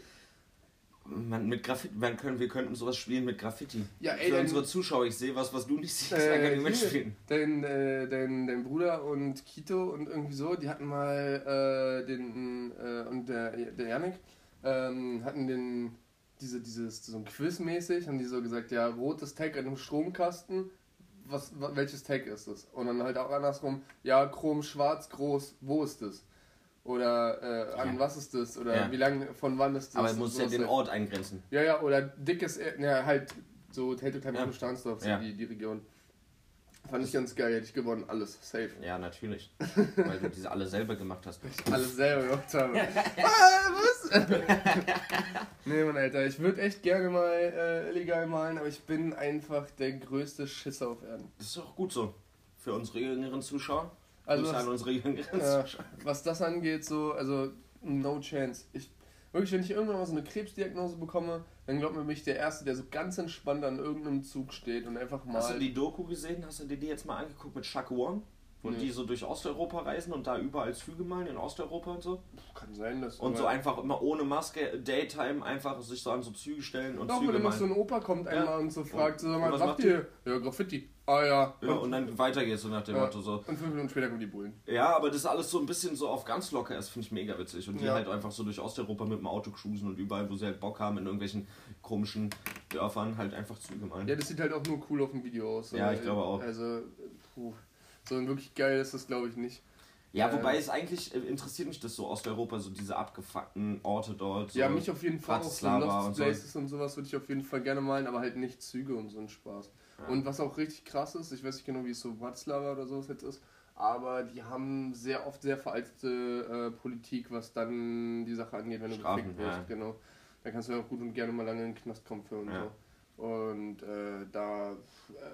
Man, mit Graffiti, man können, wir könnten sowas spielen mit Graffiti. Ja, ey, Für dann- unsere Zuschauer, ich sehe was, was du nicht siehst, Äh, dann kann ich mitspielen. Dein, äh, dein, dein Bruder und Kito und irgendwie so, die hatten mal äh, den äh, und der, der Janik ähm, hatten den diese dieses so ein Quiz mäßig haben die so gesagt ja rotes Tag an einem Stromkasten was wa- welches Tag ist es und dann halt auch andersrum ja Chrom schwarz groß wo ist es oder äh, an Ja. was ist das oder Ja. wie lang von wann ist das Aber und musst ja den halt. Ort eingrenzen. Ja, ja, oder dickes, ja, halt so Teltow-Time Ja. Stahnsdorf, so Ja. die, die Region. Fand ich ganz geil, hätte ich gewonnen, alles, safe. Ja, natürlich. Weil du diese alle selber gemacht hast. Alles selber gemacht habe. ah, was? nee, Mann, Alter, ich würde echt gerne mal äh, illegal malen, aber ich bin einfach der größte Schisser auf Erden. Das ist auch gut so. Für unsere jüngeren Zuschauer. Also, Grüße an was, unsere Ja. Was das angeht, so, also, no chance. Ich, wirklich, wenn ich irgendwann mal so eine Krebsdiagnose bekomme, dann glaubt mir mich der Erste, der so ganz entspannt an irgendeinem Zug steht und einfach mal. Hast du die Doku gesehen? Hast du dir die jetzt mal angeguckt mit Chuck One? Wo Nee. die so durch Osteuropa reisen und da überall Züge malen in Osteuropa und so? Kann sein, dass. Und so einfach immer ohne Maske, Daytime, einfach sich so an so Züge stellen und Doch, Züge wenn noch so ein Opa kommt einmal Ja. und so fragt, so, sag Und mal, was macht ihr? Ja, Graffiti. Ah ja. Ja, und dann weiter geht's so nach dem Ja. Motto so. Und fünf Minuten später kommen die Bullen. Ja, aber das ist alles so ein bisschen so auf ganz locker ist, finde ich mega witzig. Und die Ja. halt einfach so durch Osteuropa mit dem Auto cruisen und überall, wo sie halt Bock haben, in irgendwelchen komischen Dörfern halt einfach Züge malen. Ja, das sieht halt auch nur cool auf dem Video aus. so. Ja, ich glaube auch. Also, puh. So wirklich geil ist das, glaube ich, nicht. Ja, Äh, wobei es eigentlich äh, interessiert mich das so Osteuropa, so diese abgefuckten Orte dort. So Ja, mich auf jeden Fall auch so Bratislava Lost und so. Places und sowas würde ich auf jeden Fall gerne malen, aber halt nicht Züge und so ein Spaß. Ja. Und was auch richtig krass ist, ich weiß nicht genau, wie es so Bratislava oder sowas jetzt ist, aber die haben sehr oft sehr veraltete äh, Politik, was dann die Sache angeht, wenn du Strafen, gefickt wirst. ja. Genau. Da kannst du ja auch gut und gerne mal lange in den Knast kommen für und Ja. so. Und äh, da äh,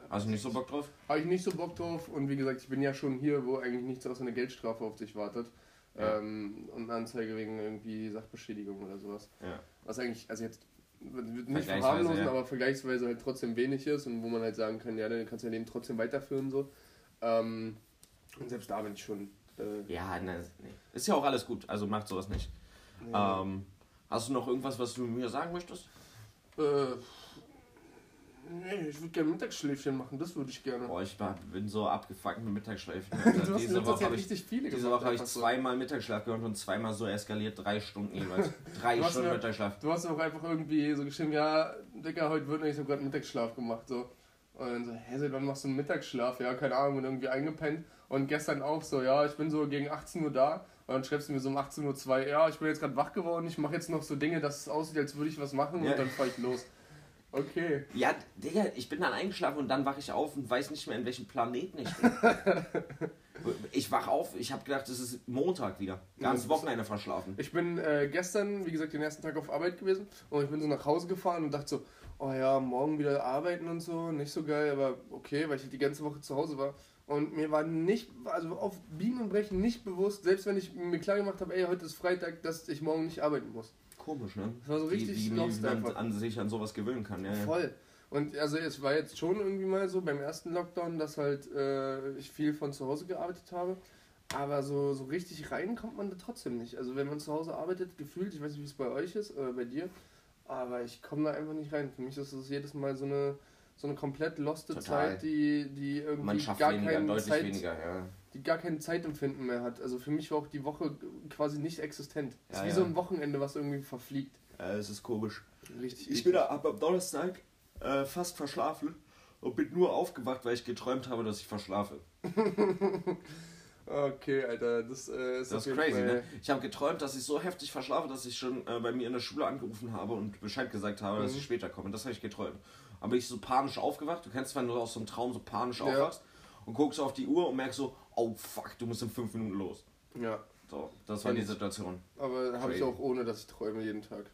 Hast du nicht so Bock drauf? habe ich nicht so Bock drauf und wie gesagt, ich bin ja schon hier, wo eigentlich nichts außer eine Geldstrafe auf dich wartet. Ja. Ähm, und eine Anzeige wegen irgendwie Sachbeschädigung oder sowas. Ja. Was eigentlich, also jetzt nicht verharmlosen, ja. aber vergleichsweise halt trotzdem wenig ist und wo man halt sagen kann, ja, dann kannst du dein Leben trotzdem weiterführen so. Ähm, und selbst da bin ich schon. Äh, Ja, ne, nee. Ist ja auch alles gut, also macht sowas nicht. ja. Ähm, hast du noch irgendwas, was du mir sagen möchtest? äh, nee, ich würde gerne Mittagsschläfchen machen, das würde ich gerne. Boah, ich bin so abgefuckt mit Mittagsschläfen. du hast diese Woche habe ich, diese Woche hab ich zweimal Mittagsschlaf gehört und zweimal so eskaliert, drei Stunden jeweils. Drei Stunden mir- Mittagsschlaf. Du hast auch einfach irgendwie so geschrieben, ja, Dicker, heute wird nicht, ich habe gerade Mittagsschlaf gemacht. So. Und dann so, hä, seit wann machst du einen Mittagsschlaf? Ja, keine Ahnung, und irgendwie eingepennt. Und gestern auch so, ja, ich bin so gegen 18 Uhr da. Und dann schreibst du mir so um 18.02 Uhr, ja, ich bin jetzt gerade wach geworden, ich mache jetzt noch so Dinge, dass es aussieht, als würde ich was machen Ja. und dann fahr ich los. Okay. Ja, Digga, ich bin dann eingeschlafen und dann wache ich auf und weiß nicht mehr, in welchem Planeten ich bin. ich wach auf, ich habe gedacht, es ist Montag wieder. Ganz Wochenende verschlafen. Ich bin äh, gestern, wie gesagt, den ersten Tag auf Arbeit gewesen und ich bin so nach Hause gefahren und dachte so, oh ja, morgen wieder arbeiten und so, nicht so geil, aber okay, weil ich halt die ganze Woche zu Hause war. Und mir war nicht, also auf Biegen und Brechen nicht bewusst, selbst wenn ich mir klar gemacht habe, ey, heute ist Freitag, dass ich morgen nicht arbeiten muss. Komisch, ne? Das war so richtig wie, wie, wie lost man einfach. an sich an sowas gewöhnen kann. Ja, ja. Voll. Und also es war jetzt schon irgendwie mal so beim ersten Lockdown, dass halt äh, ich viel von zu Hause gearbeitet habe. Aber so, so richtig rein kommt man da trotzdem nicht. Also wenn man zu Hause arbeitet, gefühlt, ich weiß nicht, wie es bei euch ist, oder bei dir, aber ich komme da einfach nicht rein. Für mich ist es jedes Mal so eine, so eine komplett loste Total. Zeit, die, die irgendwie Man schafft gar weniger, keinen deutlich Zeit, weniger, ja. Die gar kein Zeitempfinden mehr hat. Also für mich war auch die Woche quasi nicht existent. Es ist Ja, wie ja. so ein Wochenende, was irgendwie verfliegt. Äh, es ist komisch. Richtig. Ich bin da ab am Donnerstag äh, fast verschlafen und bin nur aufgewacht, weil ich geträumt habe, dass ich verschlafe. Okay, Alter, das äh, ist Das ist crazy, ne? Ich habe geträumt, dass ich so heftig verschlafe, dass ich schon äh, bei mir in der Schule angerufen habe und Bescheid gesagt habe, dass Mhm. ich später komme. Das habe ich geträumt. Aber bin ich so panisch aufgewacht. Du kennst, wenn du aus so einem Traum so panisch Ja. aufwachst und guckst auf die Uhr und merkst so, oh fuck, du musst in fünf Minuten los. Ja, So, das war die. Situation. aber habe ich auch ohne, dass ich träume jeden Tag.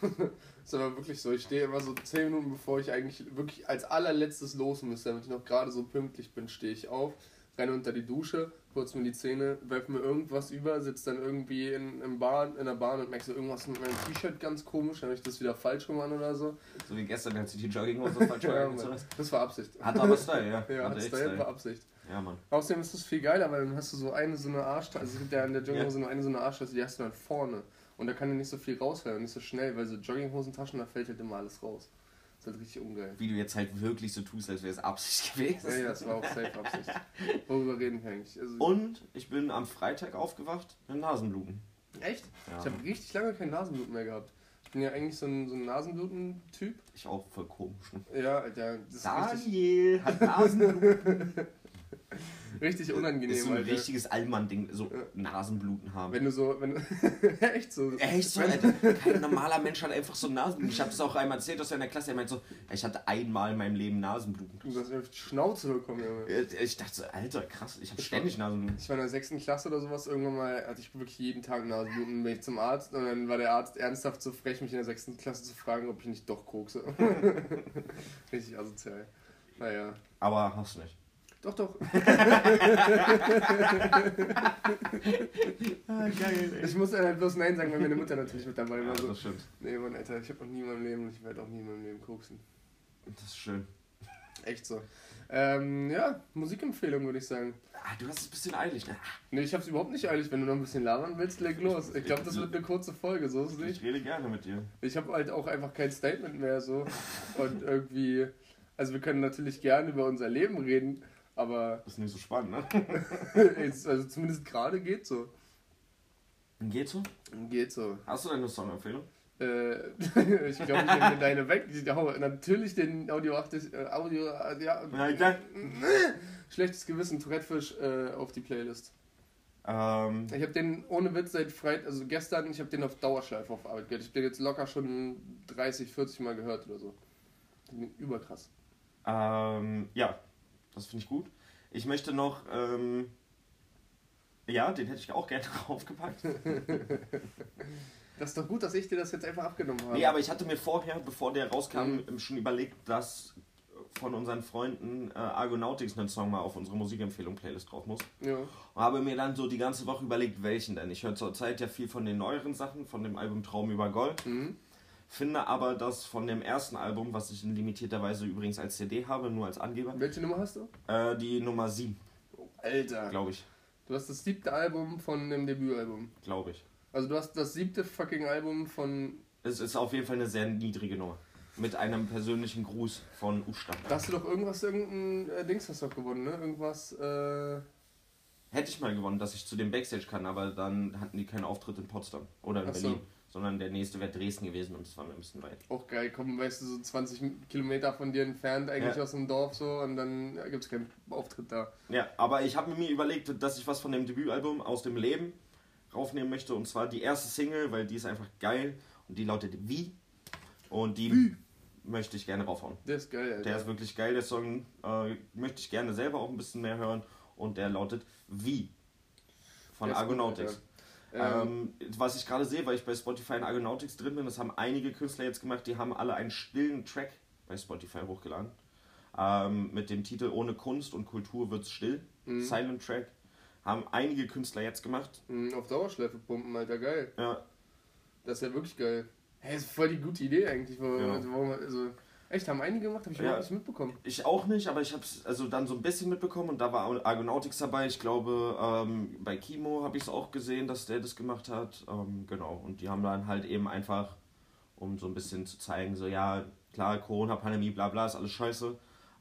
ist aber wirklich so. Ich stehe immer so 10 Minuten, bevor ich eigentlich wirklich als allerletztes los müsste, damit ich noch gerade so pünktlich bin, stehe ich auf, renne unter die Dusche, putze mir die Zähne, werfe mir irgendwas über, sitze dann irgendwie in, im Bahn, in der Bahn und merke so irgendwas mit meinem T-Shirt ganz komisch, dann habe ich das wieder falsch rum an oder so. So wie gestern, als ich die Jogginghose falsch Ja, hast. das war Absicht. Hat aber Style, ja. Ja, Hat das echt war Style. Absicht. Ja, Mann. Außerdem ist das viel geiler, weil dann hast du so eine so eine Arschtasse, also es gibt ja in der Jogginghose nur eine so eine Arschtasse, die hast du dann vorne. Und da kann dir nicht so viel rausfallen und nicht so schnell, weil so Jogginghosentaschen, da fällt halt immer alles raus. Das ist halt richtig ungeil. Wie du jetzt halt wirklich so tust, als wäre es Absicht gewesen. Ja, ja, das war auch safe Absicht. Worüber reden wir eigentlich? Also, Und ich bin am Freitag aufgewacht mit Nasenbluten. echt? Ja. Ich habe richtig lange kein Nasenbluten mehr gehabt. Ich bin ja eigentlich so ein, so ein Nasenbluten-Typ. Ich auch voll komisch. Ne? Ja, Alter, Daniel hat Nasenbluten. richtig unangenehm, ist so ein Alter. richtiges Allmann-Ding, so Ja. Nasenbluten haben. Wenn du so, wenn echt so. Echt so, Alter. Kein normaler Mensch hat einfach so Nasenbluten. Ich habe das auch einmal erzählt aus einer Klasse. Er meint so, ich hatte einmal in meinem Leben Nasenbluten. Du hast auf die Schnauze bekommen, Junge. Ich dachte so, Alter, krass, ich habe ständig Nasenbluten. Ich war in der sechsten Klasse oder sowas, irgendwann mal hatte ich wirklich jeden Tag Nasenbluten, bin ich zum Arzt und dann war der Arzt ernsthaft so frech, mich in der sechsten Klasse zu fragen, ob ich nicht doch kokse. Richtig asozial. Naja. Aber hast nicht. Doch, doch. ah, geil, ey. Ich muss dann halt bloß Nein sagen, weil meine Mutter natürlich mit dabei Ja, war. So. das stimmt. Nee, Mann, Alter, ich habe noch nie in meinem Leben und ich werde auch nie in meinem Leben koksen. Das ist schön. Echt so. Ähm, ja, Musikempfehlung würde ich sagen. Ah, du hast es ein bisschen eilig, ne? Nee, ich hab's überhaupt nicht eilig. Wenn du noch ein bisschen labern willst, leg los. Ich glaube, das wird eine kurze Folge, so ist es nicht. Ich rede gerne mit dir. Ich habe halt auch einfach kein Statement mehr so. Und irgendwie. Also, wir können natürlich gerne über unser Leben reden, aber Das ist nicht so spannend, ne? jetzt, also zumindest gerade geht so. Geht so? Geht so. Hast du denn eine Songempfehlung? Äh, ich glaube, ich nehme deine weg. Ich hau natürlich den Audio 80, äh, Audio, äh, ja, nein. Schlechtes Gewissen, Tourettefisch äh, auf die Playlist. Ähm, Ich habe den ohne Witz seit Freitag, also gestern, ich habe den auf Dauerschleife auf Arbeit gehört. Ich habe den jetzt locker schon 30, 40 Mal gehört oder so. Überkrass. ähm, ja, das finde ich gut. Ich möchte noch, ähm, ja, den hätte ich auch gerne draufgepackt. Das ist doch gut, dass ich dir das jetzt einfach abgenommen habe. Nee, aber ich hatte mir vorher, bevor der rauskam, Mhm. schon überlegt, dass von unseren Freunden äh, Argonautics einen Song mal auf unsere Musikempfehlung-Playlist drauf muss. ja. Und habe mir dann so die ganze Woche überlegt, welchen denn. Ich höre zurzeit ja viel von den neueren Sachen, von dem Album Traum über Gold. Mhm. Finde aber, dass von dem ersten Album, was ich in limitierter Weise übrigens als CD habe, nur als Angeber, Welche Nummer hast du? äh, die Nummer 7, Alter. glaube ich. Du hast das siebte Album von dem Debütalbum. Glaube ich. Also du hast das siebte fucking Album von. Es ist auf jeden Fall eine sehr niedrige Nummer. Mit einem persönlichen Gruß von Usta. Da hast du doch irgendwas, irgendein äh, Dings hast du doch gewonnen, ne? Irgendwas, äh. Hätte ich mal gewonnen, dass ich zu dem Backstage kann, aber dann hatten die keinen Auftritt in Potsdam oder in Ach so. Sondern der nächste wäre Dresden gewesen und es war mir ein bisschen weit. Auch geil, komm, weißt du, so 20 Kilometer von dir entfernt, eigentlich Ja. aus dem Dorf so, und dann ja, gibt's keinen Auftritt da. Ja, aber ich habe mir überlegt, dass ich was von dem Debütalbum aus dem Leben raufnehmen möchte. Und zwar die erste Single, weil die ist einfach geil. Und die lautet Wie. Und die möchte ich gerne raufhauen. Der ist geil, Alter. Der ist wirklich geil, der Song. Äh, möchte ich gerne selber auch ein bisschen mehr hören. Und der lautet Wie. Von gut, Argonautics. Alter. Ähm, Ähm, was ich gerade sehe, weil ich bei Spotify in Argonautics drin bin, das haben einige Künstler jetzt gemacht, die haben alle einen stillen Track bei Spotify hochgeladen. Ähm, mit dem Titel Ohne Kunst und Kultur wird's still. Mhm. Silent Track. Haben einige Künstler jetzt gemacht. mh, auf Dauerschleife pumpen, Alter, geil. Ja, Das ist ja wirklich geil. Hey, ist voll die gute Idee eigentlich. Wo, Ja. also, warum, also, echt, haben einige gemacht, habe ich Ja. überhaupt nicht mitbekommen. ich auch nicht, aber ich habe es also dann so ein bisschen mitbekommen und da war Argonautics dabei. Ich glaube, ähm, bei Kimo habe ich es auch gesehen, dass der das gemacht hat. Ähm, genau, und die haben dann halt eben einfach, um so ein bisschen zu zeigen, so ja, klar, Corona-Pandemie, bla bla, ist alles scheiße.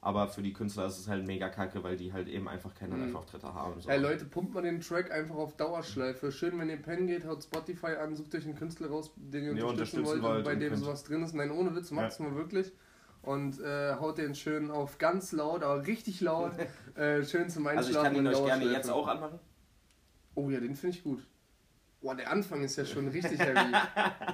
Aber für die Künstler ist es halt mega kacke, weil die halt eben einfach keine Mhm. Live-Auftritte haben. So. Ey Leute, pumpt mal den Track einfach auf Dauerschleife. Schön, wenn ihr pennen geht, haut Spotify an, sucht euch einen Künstler raus, den ihr Ja, unterstützen unterstützen wollt, und wollt bei und dem könnt- sowas drin ist. Nein, ohne Witz, macht's mal wirklich. Und äh, haut den schön auf ganz laut, aber richtig laut. äh, schön zum Einschlafen. also ich kann ihn euch gerne jetzt auch anmachen. Oh ja, den finde ich gut. Boah, der Anfang ist ja schon richtig heavy.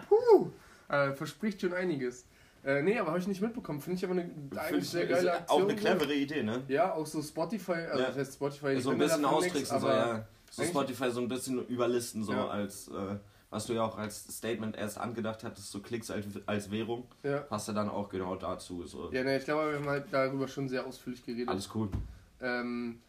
Puh, äh, verspricht schon einiges. Äh, nee, aber habe ich nicht mitbekommen. Finde ich aber eine eigentlich ich- sehr geile Aktion. Auch eine clevere Idee, ne? Ja, auch so Spotify, also Ja. das heißt Spotify, so ein bisschen davon nix, austricksen, so, ja. So Spotify so ein bisschen überlisten, so Ja. als, äh, was du ja auch als Statement erst angedacht hattest, so Klicks als, als Währung, Ja. passt ja dann auch genau dazu. So. Ja, ne, ich glaube, wir haben halt darüber schon sehr ausführlich geredet. Alles cool. Ähm,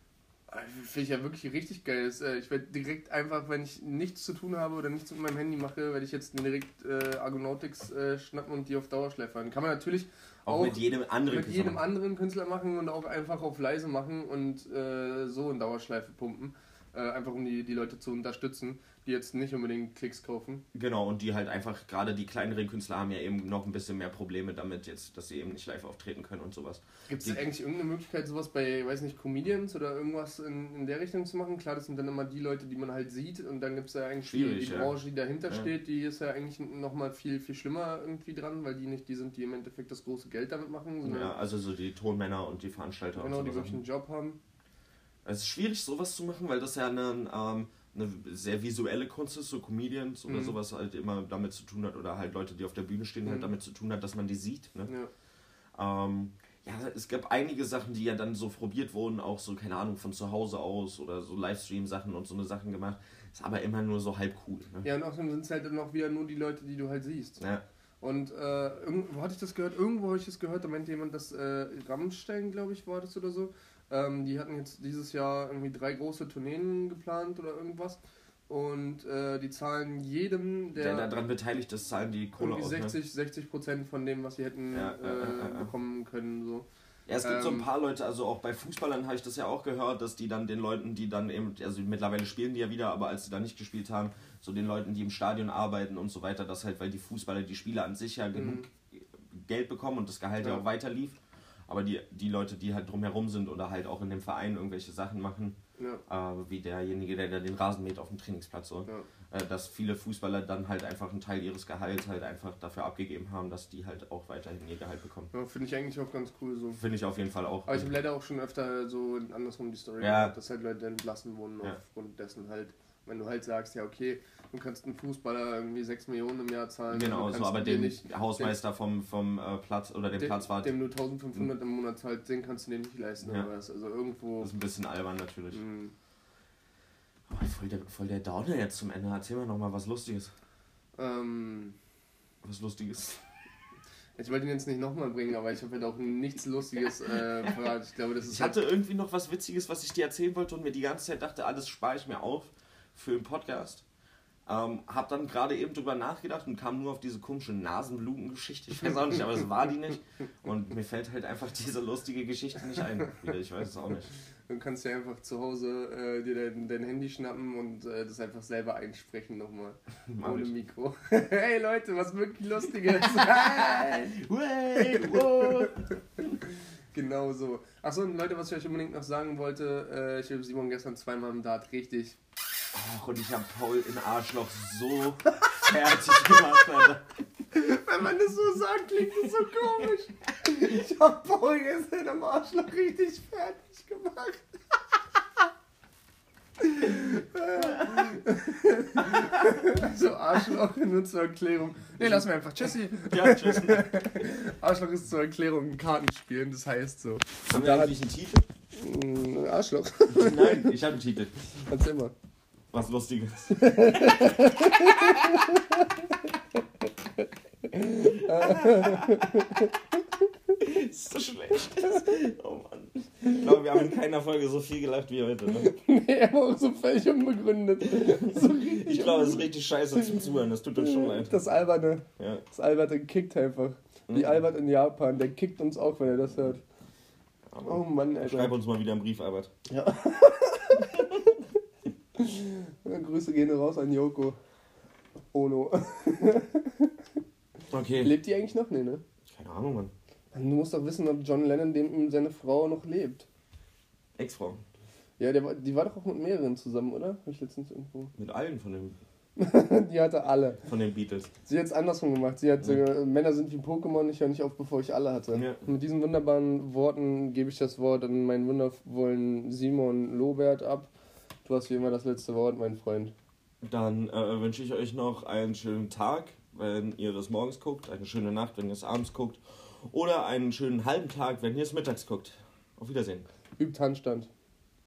Finde ich ja wirklich richtig geil. Das, äh, Ich werde direkt einfach, wenn ich nichts zu tun habe oder nichts mit meinem Handy mache, werde ich jetzt direkt äh, Argonautics äh, schnappen und die auf Dauerschleife hören. Kann man natürlich Auch, auch mit jedem anderen mit Künstler jedem machen. anderen Künstler machen und auch einfach auf leise machen und äh, so in Dauerschleife pumpen. Äh, einfach um die, die Leute zu unterstützen, die jetzt nicht unbedingt Klicks kaufen. Genau, und die halt einfach, gerade die kleineren Künstler haben ja eben noch ein bisschen mehr Probleme damit jetzt, dass sie eben nicht live auftreten können und sowas. Gibt es Die- eigentlich irgendeine Möglichkeit, sowas bei, weiß nicht, Comedians oder irgendwas in, in der Richtung zu machen? Klar, das sind dann immer die Leute, die man halt sieht und dann gibt es ja eigentlich die, die ja. Branche, die dahinter Ja. steht, die ist ja eigentlich nochmal viel, viel schlimmer irgendwie dran, weil die nicht die sind, die im Endeffekt das große Geld damit machen, Ja, also so die Tonmänner und die Veranstalter genau, und die so. wirklich einen Job haben. Es ist schwierig, sowas zu machen, weil das ja eine, ähm, eine sehr visuelle Kunst ist, so Comedians oder Mhm. sowas halt immer damit zu tun hat, oder halt Leute, die auf der Bühne stehen, halt Mhm. damit zu tun hat, dass man die sieht. Ne? Ja. Ähm, ja, es gab einige Sachen, die ja dann so probiert wurden, auch so, keine Ahnung, von zu Hause aus oder so Livestream-Sachen und so eine Sachen gemacht. Ist aber immer nur so halb cool. Ne? ja, und außerdem sind es halt dann auch wieder nur die Leute, die du halt siehst. Ja. Und äh, irgendwo hatte ich das gehört, irgendwo habe ich das gehört, da meinte jemand, dass äh, Rammstein, glaube ich, war das oder so. Ähm, die hatten jetzt dieses Jahr irgendwie drei große Tourneen geplant oder irgendwas. Und äh, die zahlen jedem, der, Der daran beteiligt ist, zahlen die Kohle irgendwie aus. Ne? 60, 60 Prozent von dem, was sie hätten Ja, äh, bekommen können. So. Ja, es gibt so ein Ähm, paar Leute, also auch bei Fußballern habe ich das ja auch gehört, dass die dann den Leuten, die dann eben, also mittlerweile spielen die ja wieder, aber als sie da nicht gespielt haben, so den Leuten, die im Stadion arbeiten und so weiter, das halt, weil die Fußballer, die Spieler an sich ja genug Geld bekommen und das Gehalt ja, Ja. auch weiter lief. Aber die, die Leute, die halt drumherum sind oder halt auch in dem Verein irgendwelche Sachen machen, Ja, äh, wie derjenige, der, der den Rasen mäht auf dem Trainingsplatz, so, ja. äh, dass viele Fußballer dann halt einfach einen Teil ihres Gehalts halt einfach dafür abgegeben haben, dass die halt auch weiterhin ihr Gehalt bekommen. ja Finde ich eigentlich auch ganz cool so. Finde ich auf jeden Fall auch. Aber ich habe leider auch schon öfter so andersrum die Story Ja. gehört, dass halt Leute entlassen wurden aufgrund dessen halt, wenn du halt sagst, ja okay, du kannst einen Fußballer irgendwie 6 Millionen im Jahr zahlen. Genau, so, aber den Hausmeister vom, vom äh, Platz oder den dem, Platzwart, dem du 1500 im Monat zahlt, den kannst du dir nicht leisten Ja. Also irgendwo. das ist ein bisschen albern natürlich. mh, Aber voll der, voll der Downer jetzt zum Ende. Erzähl mir noch mal was Lustiges. ähm, Was Lustiges. ich wollte ihn jetzt nicht nochmal bringen, aber ich habe halt auch nichts Lustiges äh, parat. Ich glaube, das ist Ich hatte irgendwie noch was Witziges, was ich dir erzählen wollte und mir die ganze Zeit dachte, alles spare ich mir auf für den Podcast. Ähm, hab dann gerade eben drüber nachgedacht und kam nur auf diese komische Nasenblutengeschichte. Ich weiß auch nicht, aber es war die nicht. Und mir fällt halt einfach diese lustige Geschichte nicht ein. Ich weiß es auch nicht. Du kannst ja einfach zu Hause äh, dir dein, dein Handy schnappen und äh, das einfach selber einsprechen nochmal. Mach Ohne ich. Mikro. hey Leute, was wirklich Lustiges. Genau so. Achso, und Leute, was ich euch unbedingt noch sagen wollte, äh, ich habe Simon gestern zweimal im Dart richtig. Ach, und ich hab Paul in Arschloch so fertig gemacht, Alter. Wenn man das so sagt, klingt das so komisch. Ich hab Paul gestern am Arschloch richtig fertig gemacht. Also Arschloch nur zur Erklärung. Ne, lass mir einfach. Tschüssi. Ja, tschüss. Arschloch ist zur Erklärung ein Kartenspielen, das heißt so. Haben wir eigentlich einen Titel? Mm, Arschloch. Nein, ich habe einen Titel. Erzähl mal. Was Lustiges. ist so schlecht. Oh Mann. Ich glaube, wir haben in keiner Folge so viel gelacht wie heute. Ne? Nee, aber auch so völlig unbegründet. So Ich glaube, es ist richtig scheiße zum Zuhören. Das tut uns schon leid. Das Alberne. Ja. Das Alberte kickt einfach. Wie Mhm. Albert in Japan, der kickt uns auch, wenn er das hört. Oh Aber Mann, Alter. schreib uns mal wieder einen Brief, Albert. Ja. Grüße gehen raus an Yoko. Ono. Okay. Lebt die eigentlich noch? Nee, ne? Keine Ahnung, Mann. Du musst doch wissen, ob John Lennon dem seine Frau noch lebt. Ex-Frau. Ja, der, die war doch auch mit mehreren zusammen, oder? Hab ich letztens irgendwo. Mit allen von den, die hatte alle. von den Beatles. Sie hat es andersrum gemacht. Sie hat äh, Männer sind wie Pokémon, ich höre nicht auf, bevor ich alle hatte. Ja. Mit diesen wunderbaren Worten gebe ich das Wort an meinen wundervollen Simon Lobert ab. Du hast wie immer das letzte Wort, mein Freund. Dann äh, wünsche ich euch noch einen schönen Tag, wenn ihr das morgens guckt, eine schöne Nacht, wenn ihr es abends guckt, oder einen schönen halben Tag, wenn ihr es mittags guckt. Auf Wiedersehen. Übt Handstand.